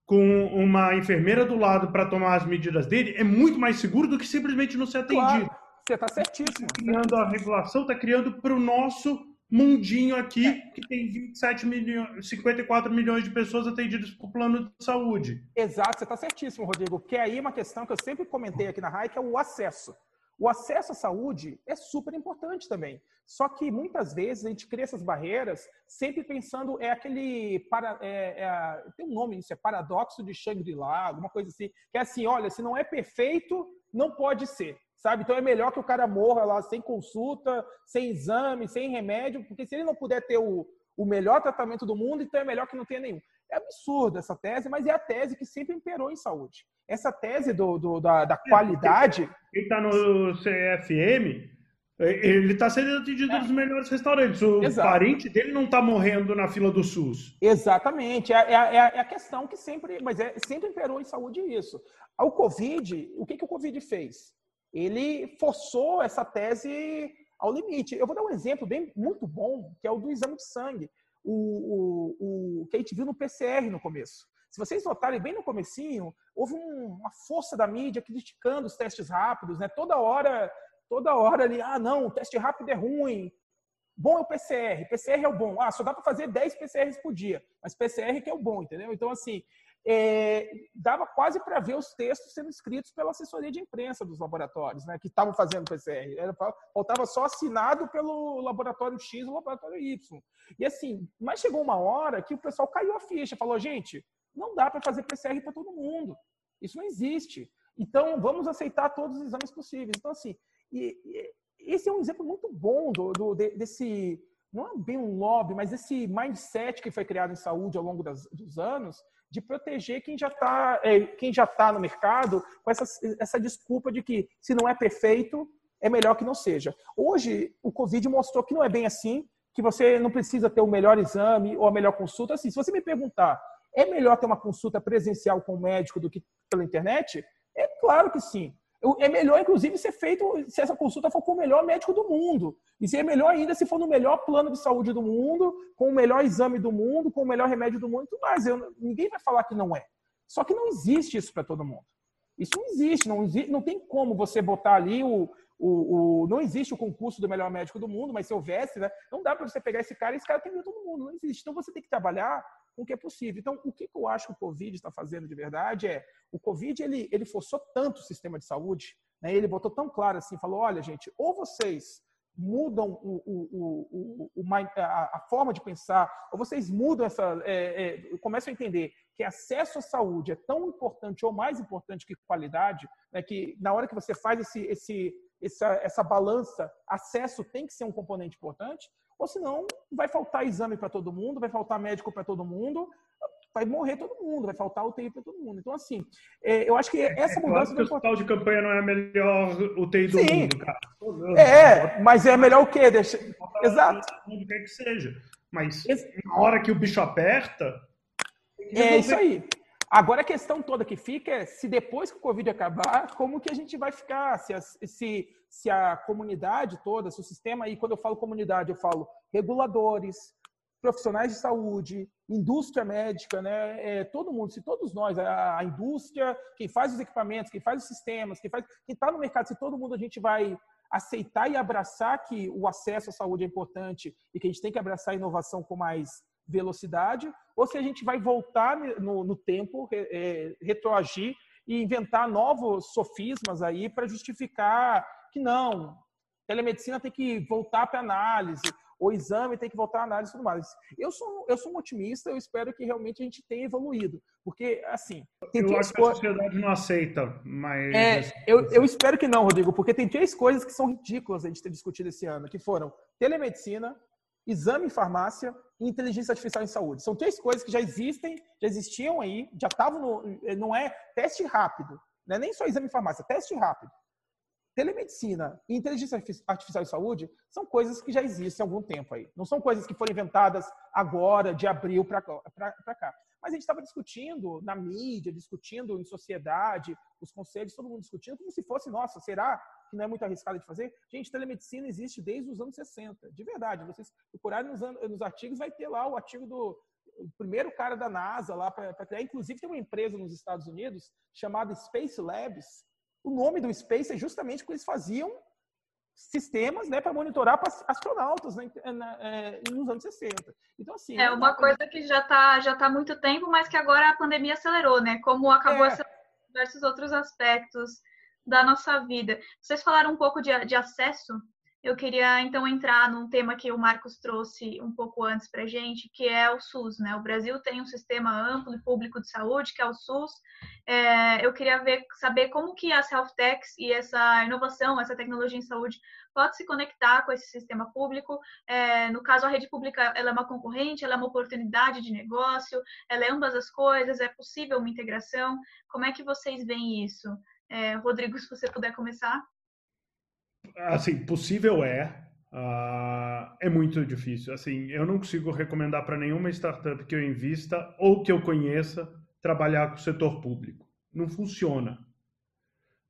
D: com uma enfermeira do lado para tomar as medidas dele é muito mais seguro do que simplesmente não ser atendido. Claro,
C: você está certíssimo.
D: Tá criando a regulação, está criando para o nosso mundinho aqui é. que tem 27 milhões, 54 milhões de pessoas atendidas por plano de saúde.
C: Exato, você está certíssimo, Rodrigo. Aí é uma questão que eu sempre comentei aqui na RAI, que é o acesso. O acesso à saúde é super importante também. Só que muitas vezes a gente cria essas barreiras sempre pensando é aquele para é, é, tem um nome isso é paradoxo de Shangri-La, alguma coisa assim, que é assim, olha, se não é perfeito, não pode ser. Sabe? Então é melhor que o cara morra lá sem consulta, sem exame, sem remédio, porque se ele não puder ter o, o melhor tratamento do mundo, então é melhor que não tenha nenhum. É absurdo essa tese, mas é a tese que sempre imperou em saúde. Essa tese do, do da, da é, qualidade.
D: Quem está no CFM, ele está sendo atendido é. nos melhores restaurantes. O Exato. parente dele não está morrendo na fila do SUS.
C: Exatamente. É, é, é, é, a questão que sempre, mas é, sempre imperou em saúde isso. O Covid, o que, que o Covid fez? Ele forçou essa tese ao limite. Eu vou dar um exemplo bem muito bom, que é o do exame de sangue o, o, o que a gente viu no PCR no começo. Se vocês notarem bem no comecinho, houve um, uma força da mídia criticando os testes rápidos, né? Toda hora, toda hora ali, ah, não, o teste rápido é ruim. Bom é o PCR, PCR é o bom. Ah, só dá para fazer 10 PCRs por dia, mas PCR que é o bom, entendeu? Então, assim, é, dava quase para ver os textos sendo escritos pela assessoria de imprensa dos laboratórios, né, que estavam fazendo PCR. Era, faltava só assinado pelo laboratório X ou laboratório Y. E assim, mas chegou uma hora que o pessoal caiu a ficha, falou, gente, não dá para fazer PCR para todo mundo. Isso não existe. Então, vamos aceitar todos os exames possíveis. Então, assim, e, e, esse é um exemplo muito bom do, do desse, não é bem um lobby, mas esse mindset que foi criado em saúde ao longo das, dos anos, de proteger quem já está é, quem já tá no mercado com essa, essa desculpa de que se não é perfeito, é melhor que não seja. Hoje, o Covid mostrou que não é bem assim, que você não precisa ter o melhor exame ou a melhor consulta. Assim, se você me perguntar, é melhor ter uma consulta presencial com o médico do que pela internet? É claro que sim. É melhor, inclusive, ser feito se essa consulta for com o melhor médico do mundo. E se é melhor ainda se for no melhor plano de saúde do mundo, com o melhor exame do mundo, com o melhor remédio do mundo e tudo mais. Eu, ninguém vai falar que não é. Só que não existe isso para todo mundo. Isso não existe, não existe, não tem como você botar ali o, o, o, não existe o concurso do melhor médico do mundo, mas se houvesse, né, não dá para você pegar esse cara e esse cara tem todo mundo, não existe. Então você tem que trabalhar com o que é possível. Então, o que eu acho que o Covid está fazendo de verdade é, o Covid ele, ele forçou tanto o sistema de saúde, né, ele botou tão claro assim, falou, olha gente, ou vocês mudam o, o, o, a, forma de pensar, ou vocês mudam essa, é, é, começam a entender que acesso à saúde é tão importante ou mais importante que qualidade, né, que na hora que você faz esse, esse, essa, essa balança, acesso tem que ser um componente importante, ou senão vai faltar exame para todo mundo, vai faltar médico para todo mundo, vai morrer todo mundo, vai faltar UTI para todo mundo. Então, assim, é, eu acho que é, essa mudança...
D: É, que o hospital de campanha não é a melhor UTI do Sim. mundo, cara.
C: É, mas é melhor o quê? Deixa... Exato.
D: Onde quer que seja. Mas na hora que o bicho aperta...
C: É isso aí. Agora a questão toda que fica é se depois que o Covid acabar, como que a gente vai ficar? Se a, se, se a comunidade toda, se o sistema, e quando eu falo comunidade, eu falo reguladores, profissionais de saúde, indústria médica, né? É, todo mundo, se todos nós, a, a, indústria, quem faz os equipamentos, quem faz os sistemas, quem faz, quem está no mercado, se todo mundo a gente vai aceitar e abraçar que o acesso à saúde é importante e que a gente tem que abraçar a inovação com mais velocidade, ou se a gente vai voltar no, no tempo, é, retroagir e inventar novos sofismas aí para justificar que não, telemedicina tem que voltar para análise, o exame tem que voltar à análise e tudo mais. Eu sou, eu sou um otimista, eu espero que realmente a gente tenha evoluído. Porque, assim.
D: Tem eu acho que a sociedade não aceita, mas.
C: É, eu, eu espero que não, Rodrigo, porque tem três coisas que são ridículas a gente ter discutido esse ano, que foram telemedicina, exame em farmácia e inteligência artificial em saúde. São três coisas que já existem, já existiam aí, já estavam no. Não é teste rápido, é nem só exame em farmácia, teste rápido telemedicina e inteligência artificial em saúde são coisas que já existem há algum tempo aí. Não são coisas que foram inventadas agora, de abril para cá. Mas a gente estava discutindo na mídia, discutindo em sociedade, os conselhos, todo mundo discutindo, como se fosse, nossa, será que não é muito arriscado de fazer? Gente, telemedicina existe desde os anos 60, de verdade. Vocês procurarem nos, nos artigos, vai ter lá o artigo do o primeiro cara da NASA lá para criar. Inclusive, tem uma empresa nos Estados Unidos chamada Space Labs, o nome do Space é justamente porque eles faziam sistemas né, para monitorar astronautas né, na, é, nos anos 60. Então, assim,
A: é uma coisa que já está já tá há muito tempo, mas que agora a pandemia acelerou, né? Como acabou é. diversos outros aspectos da nossa vida. Vocês falaram um pouco de, de acesso. Eu queria então entrar num tema que o Marcos trouxe um pouco antes para gente, que é o SUS. Né? O Brasil tem um sistema amplo e público de saúde, que é o SUS, é, eu queria ver, saber como que as health techs e essa inovação, essa tecnologia em saúde pode se conectar com esse sistema público. É, no caso, a rede pública ela é uma concorrente, ela é uma oportunidade de negócio, ela é ambas as coisas, é possível uma integração. Como é que vocês veem isso? É, Rodrigo, se você puder começar.
D: Assim, possível é, Uh, é muito difícil. Assim, eu não consigo recomendar para nenhuma startup que eu invista ou que eu conheça trabalhar com o setor público. Não funciona.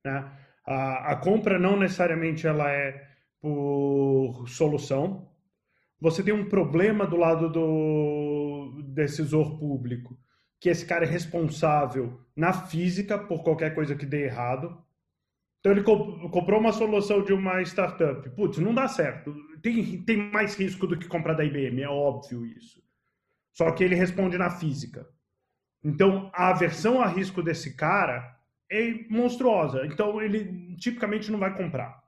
D: Né? A, a compra não necessariamente ela é por solução. Você tem um problema do lado do decisor público, que esse cara é responsável na física por qualquer coisa que dê errado. Então ele comprou uma solução de uma startup. Putz, não dá certo. Tem, tem mais risco do que comprar da IBM, é óbvio isso. Só que ele responde na física. Então a aversão a risco desse cara é monstruosa. Então ele tipicamente não vai comprar.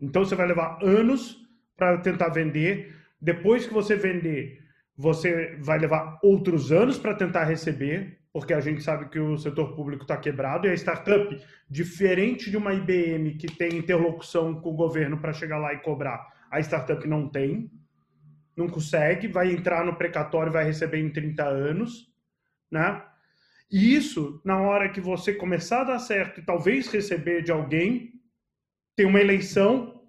D: Então você vai levar anos para tentar vender. Depois que você vender, você vai levar outros anos para tentar receber porque a gente sabe que o setor público está quebrado e a startup, diferente de uma IBM que tem interlocução com o governo para chegar lá e cobrar, a startup não tem, não consegue, vai entrar no precatório, vai receber em 30 anos, né? E isso, na hora que você começar a dar certo e talvez receber de alguém, tem uma eleição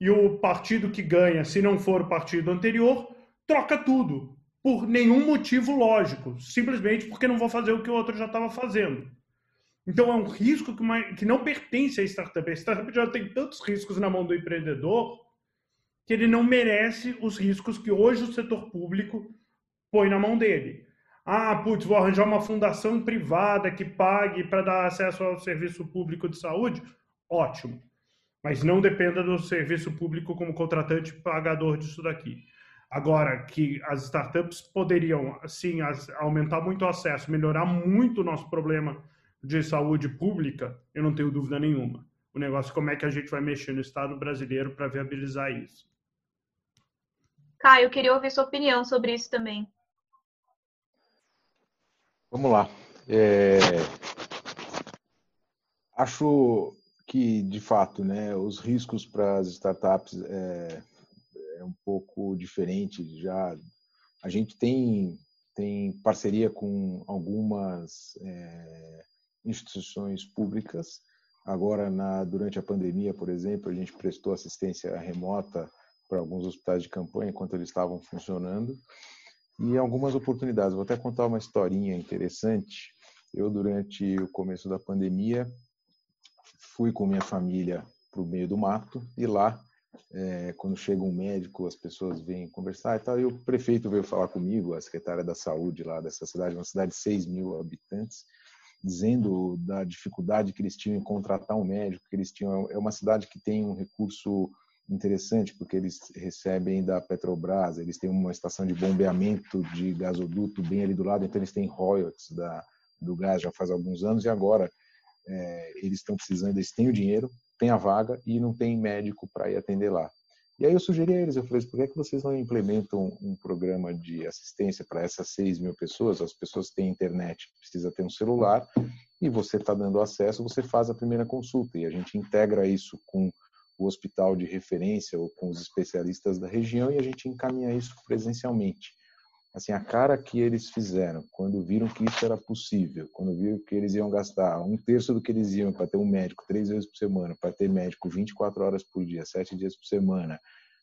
D: e o partido que ganha, se não for o partido anterior, troca tudo por nenhum motivo lógico, simplesmente porque não vou fazer o que o outro já estava fazendo. Então é um risco que, uma, que não pertence à startup. A startup já tem tantos riscos na mão do empreendedor que ele não merece os riscos que hoje o setor público põe na mão dele. Ah, putz, vou arranjar uma fundação privada que pague para dar acesso ao serviço público de saúde. Ótimo. Mas não dependa do serviço público como contratante pagador disso daqui. Agora, que as startups poderiam, sim, aumentar muito o acesso, melhorar muito o nosso problema de saúde pública, eu não tenho dúvida nenhuma. O negócio é como é que a gente vai mexer no Estado brasileiro para viabilizar isso.
A: Caio, eu queria ouvir sua opinião sobre isso também.
B: Vamos lá. É... Acho que, de fato, né, os riscos para as startups é um pouco diferente. Já a gente tem tem parceria com algumas é, instituições públicas. Agora, na, durante a pandemia, por exemplo, a gente prestou assistência remota para alguns hospitais de campanha enquanto eles estavam funcionando e algumas oportunidades. Vou até contar uma historinha interessante. Eu, durante o começo da pandemia, fui com minha família para o meio do mato e lá é, quando chega um médico, as pessoas vêm conversar e tal. E o prefeito veio falar comigo, a secretária da saúde lá dessa cidade, uma cidade de 6 mil habitantes, dizendo da dificuldade que eles tinham em contratar um médico, que eles tinham. É uma cidade que tem um recurso interessante, porque eles recebem da Petrobras, eles têm uma estação de bombeamento de gasoduto bem ali do lado, então eles têm royalties da, do gás já faz alguns anos, e agora é, eles estão precisando, eles têm o dinheiro, tem a vaga e não tem médico para ir atender lá. E aí eu sugeri a eles, eu falei, por que, é que vocês não implementam um programa de assistência para essas 6 mil pessoas? As pessoas têm internet, precisa ter um celular, e você está dando acesso, você faz a primeira consulta, e a gente integra isso com o hospital de referência ou com os especialistas da região e a gente encaminha isso presencialmente assim, a cara que eles fizeram quando viram que isso era possível, quando viram que eles iam gastar um terço do que eles iam para ter um médico três vezes por semana, para ter médico 24 horas por dia, sete dias por semana,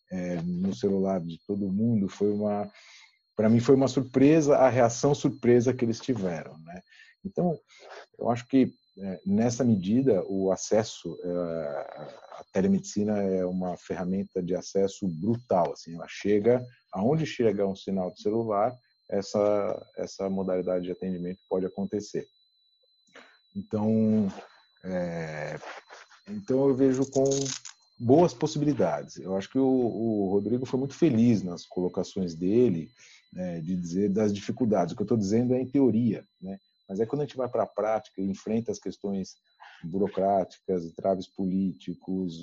B: é, no celular de todo mundo, foi uma, para mim foi uma surpresa a reação surpresa que eles tiveram, né? Então, eu acho que nessa medida o acesso é, a telemedicina é uma ferramenta de acesso brutal, assim, ela chega aonde chega um sinal de celular, essa, essa modalidade de atendimento pode acontecer. Então, é, então eu vejo com boas possibilidades. Eu acho que o, o Rodrigo foi muito feliz nas colocações dele, né, de dizer das dificuldades. O que eu estou dizendo é em teoria, né? Mas é quando a gente vai para a prática e enfrenta as questões burocráticas, traves políticos,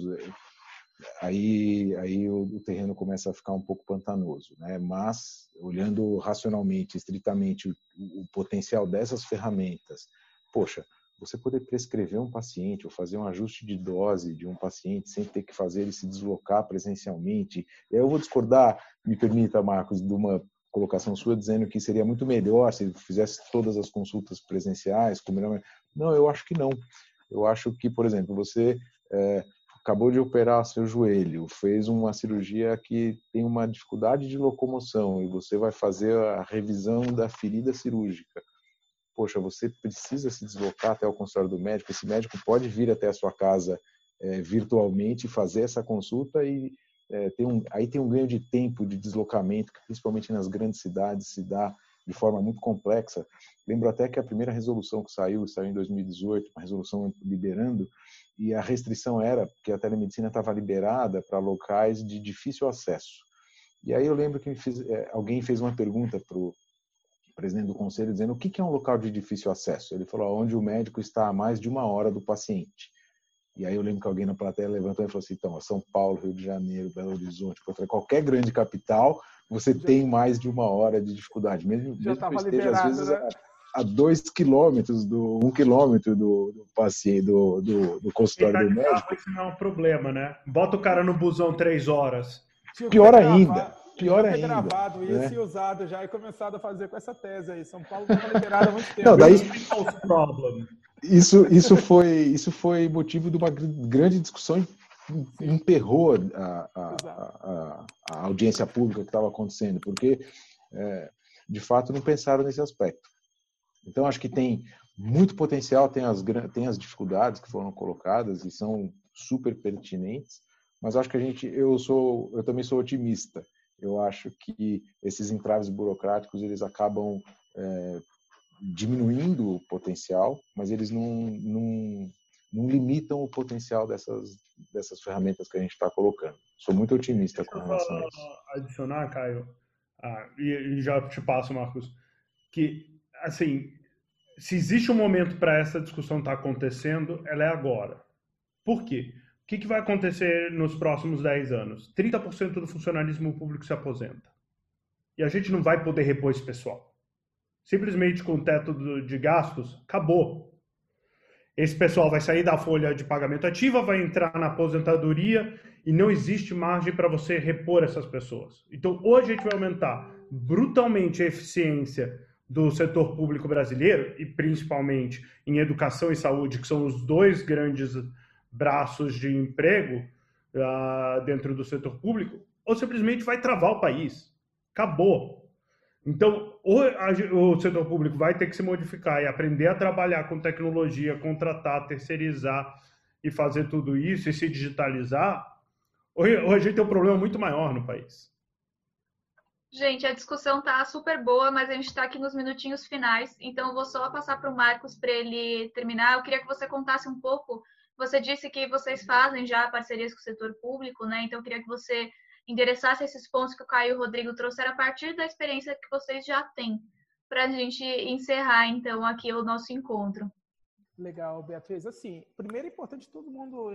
B: aí, aí o, o, terreno começa a ficar um pouco pantanoso. Né? Mas, olhando racionalmente, estritamente, o, o potencial dessas ferramentas poxa, você poder prescrever um paciente ou fazer um ajuste de dose de um paciente sem ter que fazer ele se deslocar presencialmente. E aí eu vou discordar, me permita, Marcos, de uma colocação sua dizendo que seria muito melhor se fizesse todas as consultas presenciais. Não, eu acho que não. Eu acho que, por exemplo, você é, acabou de operar seu joelho, fez uma cirurgia que tem uma dificuldade de locomoção e você vai fazer a revisão da ferida cirúrgica poxa, você precisa se deslocar até o consultório do médico, esse médico pode vir até a sua casa é, virtualmente, fazer essa consulta e é, tem um, aí tem um ganho de tempo de deslocamento, que principalmente nas grandes cidades se dá de forma muito complexa. Lembro até que a primeira resolução que saiu, saiu em 2018, uma resolução liberando, e a restrição era que a telemedicina estava liberada para locais de difícil acesso. E aí eu lembro que fiz, é, alguém fez uma pergunta para o presidente do conselho dizendo o que é um local de difícil acesso. Ele falou onde o médico está a mais de uma hora do paciente. E aí eu lembro que alguém na plateia levantou e falou assim, então, São Paulo, Rio de Janeiro, Belo Horizonte, qualquer grande capital, você já, tem mais de uma hora de dificuldade, mesmo, mesmo que esteja às vezes né? a, a, dois quilômetros, do, um quilômetro do, do paciente, do, do, do consultório do médico.
D: Isso não é um problema, né? Bota o cara no busão três horas.
B: Pior ainda. Pior ainda.
C: gravado
B: né?
C: isso e usado já e começado a fazer com essa tese aí. São Paulo está liberado há muito tempo.
B: Não, daí... Isso, isso, foi, isso foi motivo de uma grande discussão emperrou a, a, a, a audiência pública que estava acontecendo, porque, é, de fato, não pensaram nesse aspecto. Então, acho que tem muito potencial, tem as, tem as dificuldades que foram colocadas e são super pertinentes, mas acho que a gente, eu sou, eu também sou otimista eu acho que esses entraves burocráticos eles acabam é, diminuindo o potencial, mas eles não, não, não limitam o potencial dessas, dessas ferramentas que a gente está colocando. Sou muito otimista com relação a isso.
D: Adicionar, Caio, ah, e, já te passo, Marcos, que assim, se existe um momento para essa discussão estar tá acontecendo, ela é agora. Por quê? que, que vai acontecer nos próximos 10 anos? 30% do funcionalismo público se aposenta. E a gente não vai poder repor esse pessoal. Simplesmente com o teto de gastos, acabou. Esse pessoal vai sair da folha de pagamento ativa, vai entrar na aposentadoria e não existe margem para você repor essas pessoas. Então, hoje a gente vai aumentar brutalmente a eficiência do setor público brasileiro e principalmente em educação e saúde, que são os dois grandes braços de emprego uh, dentro do setor público, ou simplesmente vai travar o país. Acabou. Então, ou o setor público vai ter que se modificar e aprender a trabalhar com tecnologia, contratar, terceirizar e fazer tudo isso e se digitalizar, ou, ou a gente tem um problema muito maior no país.
A: Gente, a discussão tá super boa, mas a gente está aqui nos minutinhos finais, então eu vou só passar para o Marcos para ele terminar. Eu queria que você contasse um pouco você disse que vocês fazem já parcerias com o setor público, né? Então, eu queria que você endereçasse esses pontos que o Caio e o Rodrigo trouxeram a partir da experiência que vocês já têm, para a gente encerrar, então, aqui o nosso encontro.
C: Legal, Beatriz. Assim, primeiro é importante todo mundo,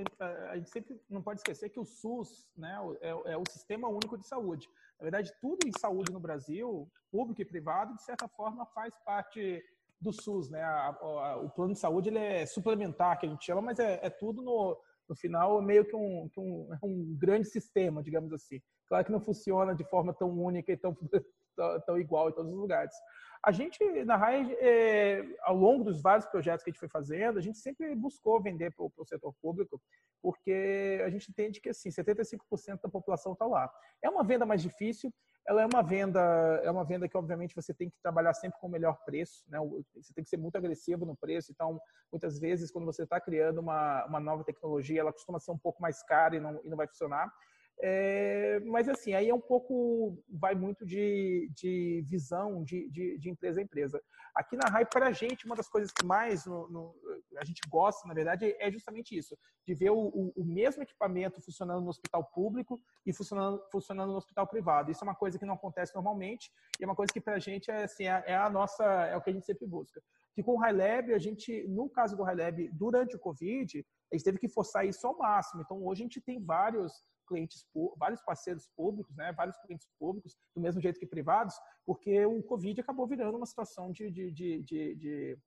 C: a gente sempre não pode esquecer que o SUS né, é, é o Sistema Único de Saúde. Na verdade, tudo em saúde no Brasil, público e privado, de certa forma, faz parte do SUS, né? A, a, o plano de saúde ele é suplementar, que a gente chama, mas é, é tudo no, no final é meio que um, que um, um grande sistema, digamos assim. Claro que não funciona de forma tão única e tão, tão, tão igual em todos os lugares. A gente, na RAI, é, ao longo dos vários projetos que a gente foi fazendo, a gente sempre buscou vender para o setor público, porque a gente entende que assim, 75% da população está lá. É uma venda mais difícil, ela é uma venda, é uma venda que obviamente você tem que trabalhar sempre com o melhor preço, né? Você tem que ser muito agressivo no preço. Então, muitas vezes quando você está criando uma, uma nova tecnologia, ela costuma ser um pouco mais cara e não, e não vai funcionar. É, mas assim, aí é um pouco, vai muito de, de visão de, de, de empresa a empresa. Aqui na RAI, para a gente, uma das coisas que mais no, no, a gente gosta, na verdade, é justamente isso, de ver o, o, o, mesmo equipamento funcionando no hospital público e funcionando, funcionando no hospital privado. Isso é uma coisa que não acontece normalmente e é uma coisa que para a gente é, assim, é, é, a nossa, é o que a gente sempre busca. Que com o HighLab, a gente, no caso do HighLab, durante o Covid, a gente teve que forçar isso ao máximo. Então, hoje a gente tem vários clientes, vários parceiros públicos, né, vários clientes públicos, do mesmo jeito que privados, porque o Covid acabou virando uma situação de, de, de, de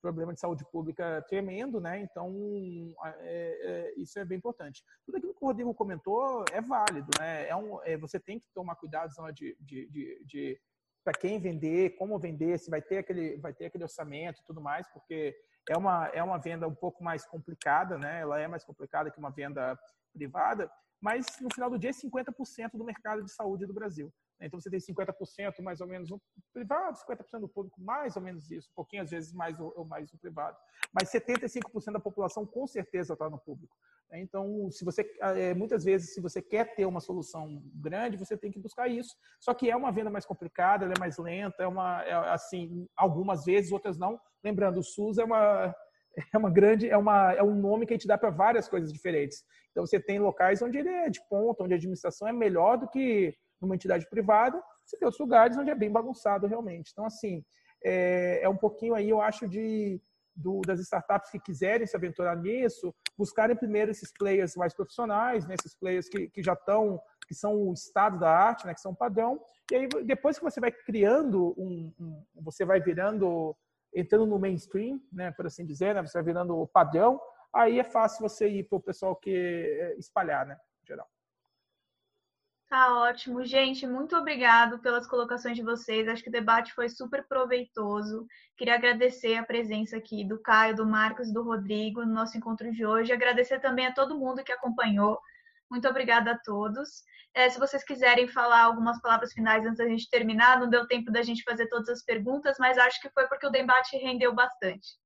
C: problema de saúde pública tremendo, né? Então, é, é, isso é bem importante. Tudo aquilo que o Rodrigo comentou é válido, né? É um, é, você tem que tomar cuidado de, de, de, de para quem vender, como vender, se vai ter aquele, vai ter aquele orçamento e tudo mais, porque é uma, é uma venda um pouco mais complicada, né? Ela é mais complicada que uma venda privada, mas no final do dia é 50% do mercado de saúde do Brasil. Então você tem 50% mais ou menos no privado, 50% do público, mais ou menos isso, um pouquinho às vezes mais ou mais no privado. Mas 75% da população com certeza está no público. Então, se você é, muitas vezes se você quer ter uma solução grande, você tem que buscar isso. Só que é uma venda mais complicada, ela é mais lenta, é uma é, assim, algumas vezes, outras não. Lembrando, o SUS é uma é uma grande é uma é um nome que a gente dá para várias coisas diferentes. Então você tem locais onde ele é de ponta, onde a administração é melhor do que numa entidade privada, você tem outros lugares onde é bem bagunçado realmente. Então, assim, é, é um pouquinho aí, eu acho, de, do, das startups que quiserem se aventurar nisso, buscarem primeiro esses players mais profissionais, né, esses players que, que já estão, que são o estado da arte, né, que são padrão, e aí depois que você vai criando um, um você vai virando, entrando no mainstream, né, por assim dizer, né, você vai virando o padrão, aí é fácil você ir para o pessoal que é, espalhar, né, em geral.
A: Tá ótimo. Gente, muito obrigado pelas colocações de vocês. Acho que o debate foi super proveitoso. Queria agradecer a presença aqui do Caio, do Marcos do Rodrigo no nosso encontro de hoje. Agradecer também a todo mundo que acompanhou. Muito obrigada a todos. É, se vocês quiserem falar algumas palavras finais antes da gente terminar, não deu tempo da gente fazer todas as perguntas, mas acho que foi porque o debate rendeu bastante.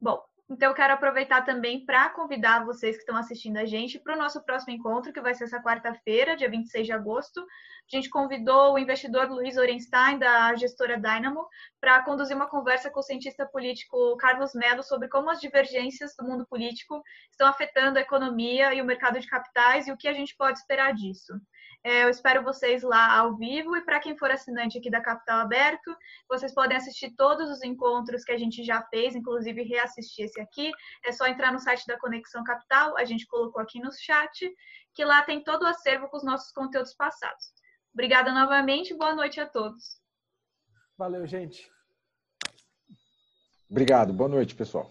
A: Bom, então, eu quero aproveitar também para convidar vocês que estão assistindo a gente para o nosso próximo encontro, que vai ser essa quarta-feira, dia 26 de agosto. A gente convidou o investidor Luiz Orenstein, da gestora Dynamo, para conduzir uma conversa com o cientista político Carlos Melo sobre como as divergências do mundo político estão afetando a economia e o mercado de capitais e o que a gente pode esperar disso. É, eu espero vocês lá ao vivo e para quem for assinante aqui da Capital Aberto, vocês podem assistir todos os encontros que a gente já fez, inclusive reassistir esse aqui. É só entrar no site da Conexão Capital, a gente colocou aqui no chat, que lá tem todo o acervo com os nossos conteúdos passados. Obrigada novamente, boa noite a todos.
C: Valeu, gente.
B: Obrigado, boa noite, pessoal.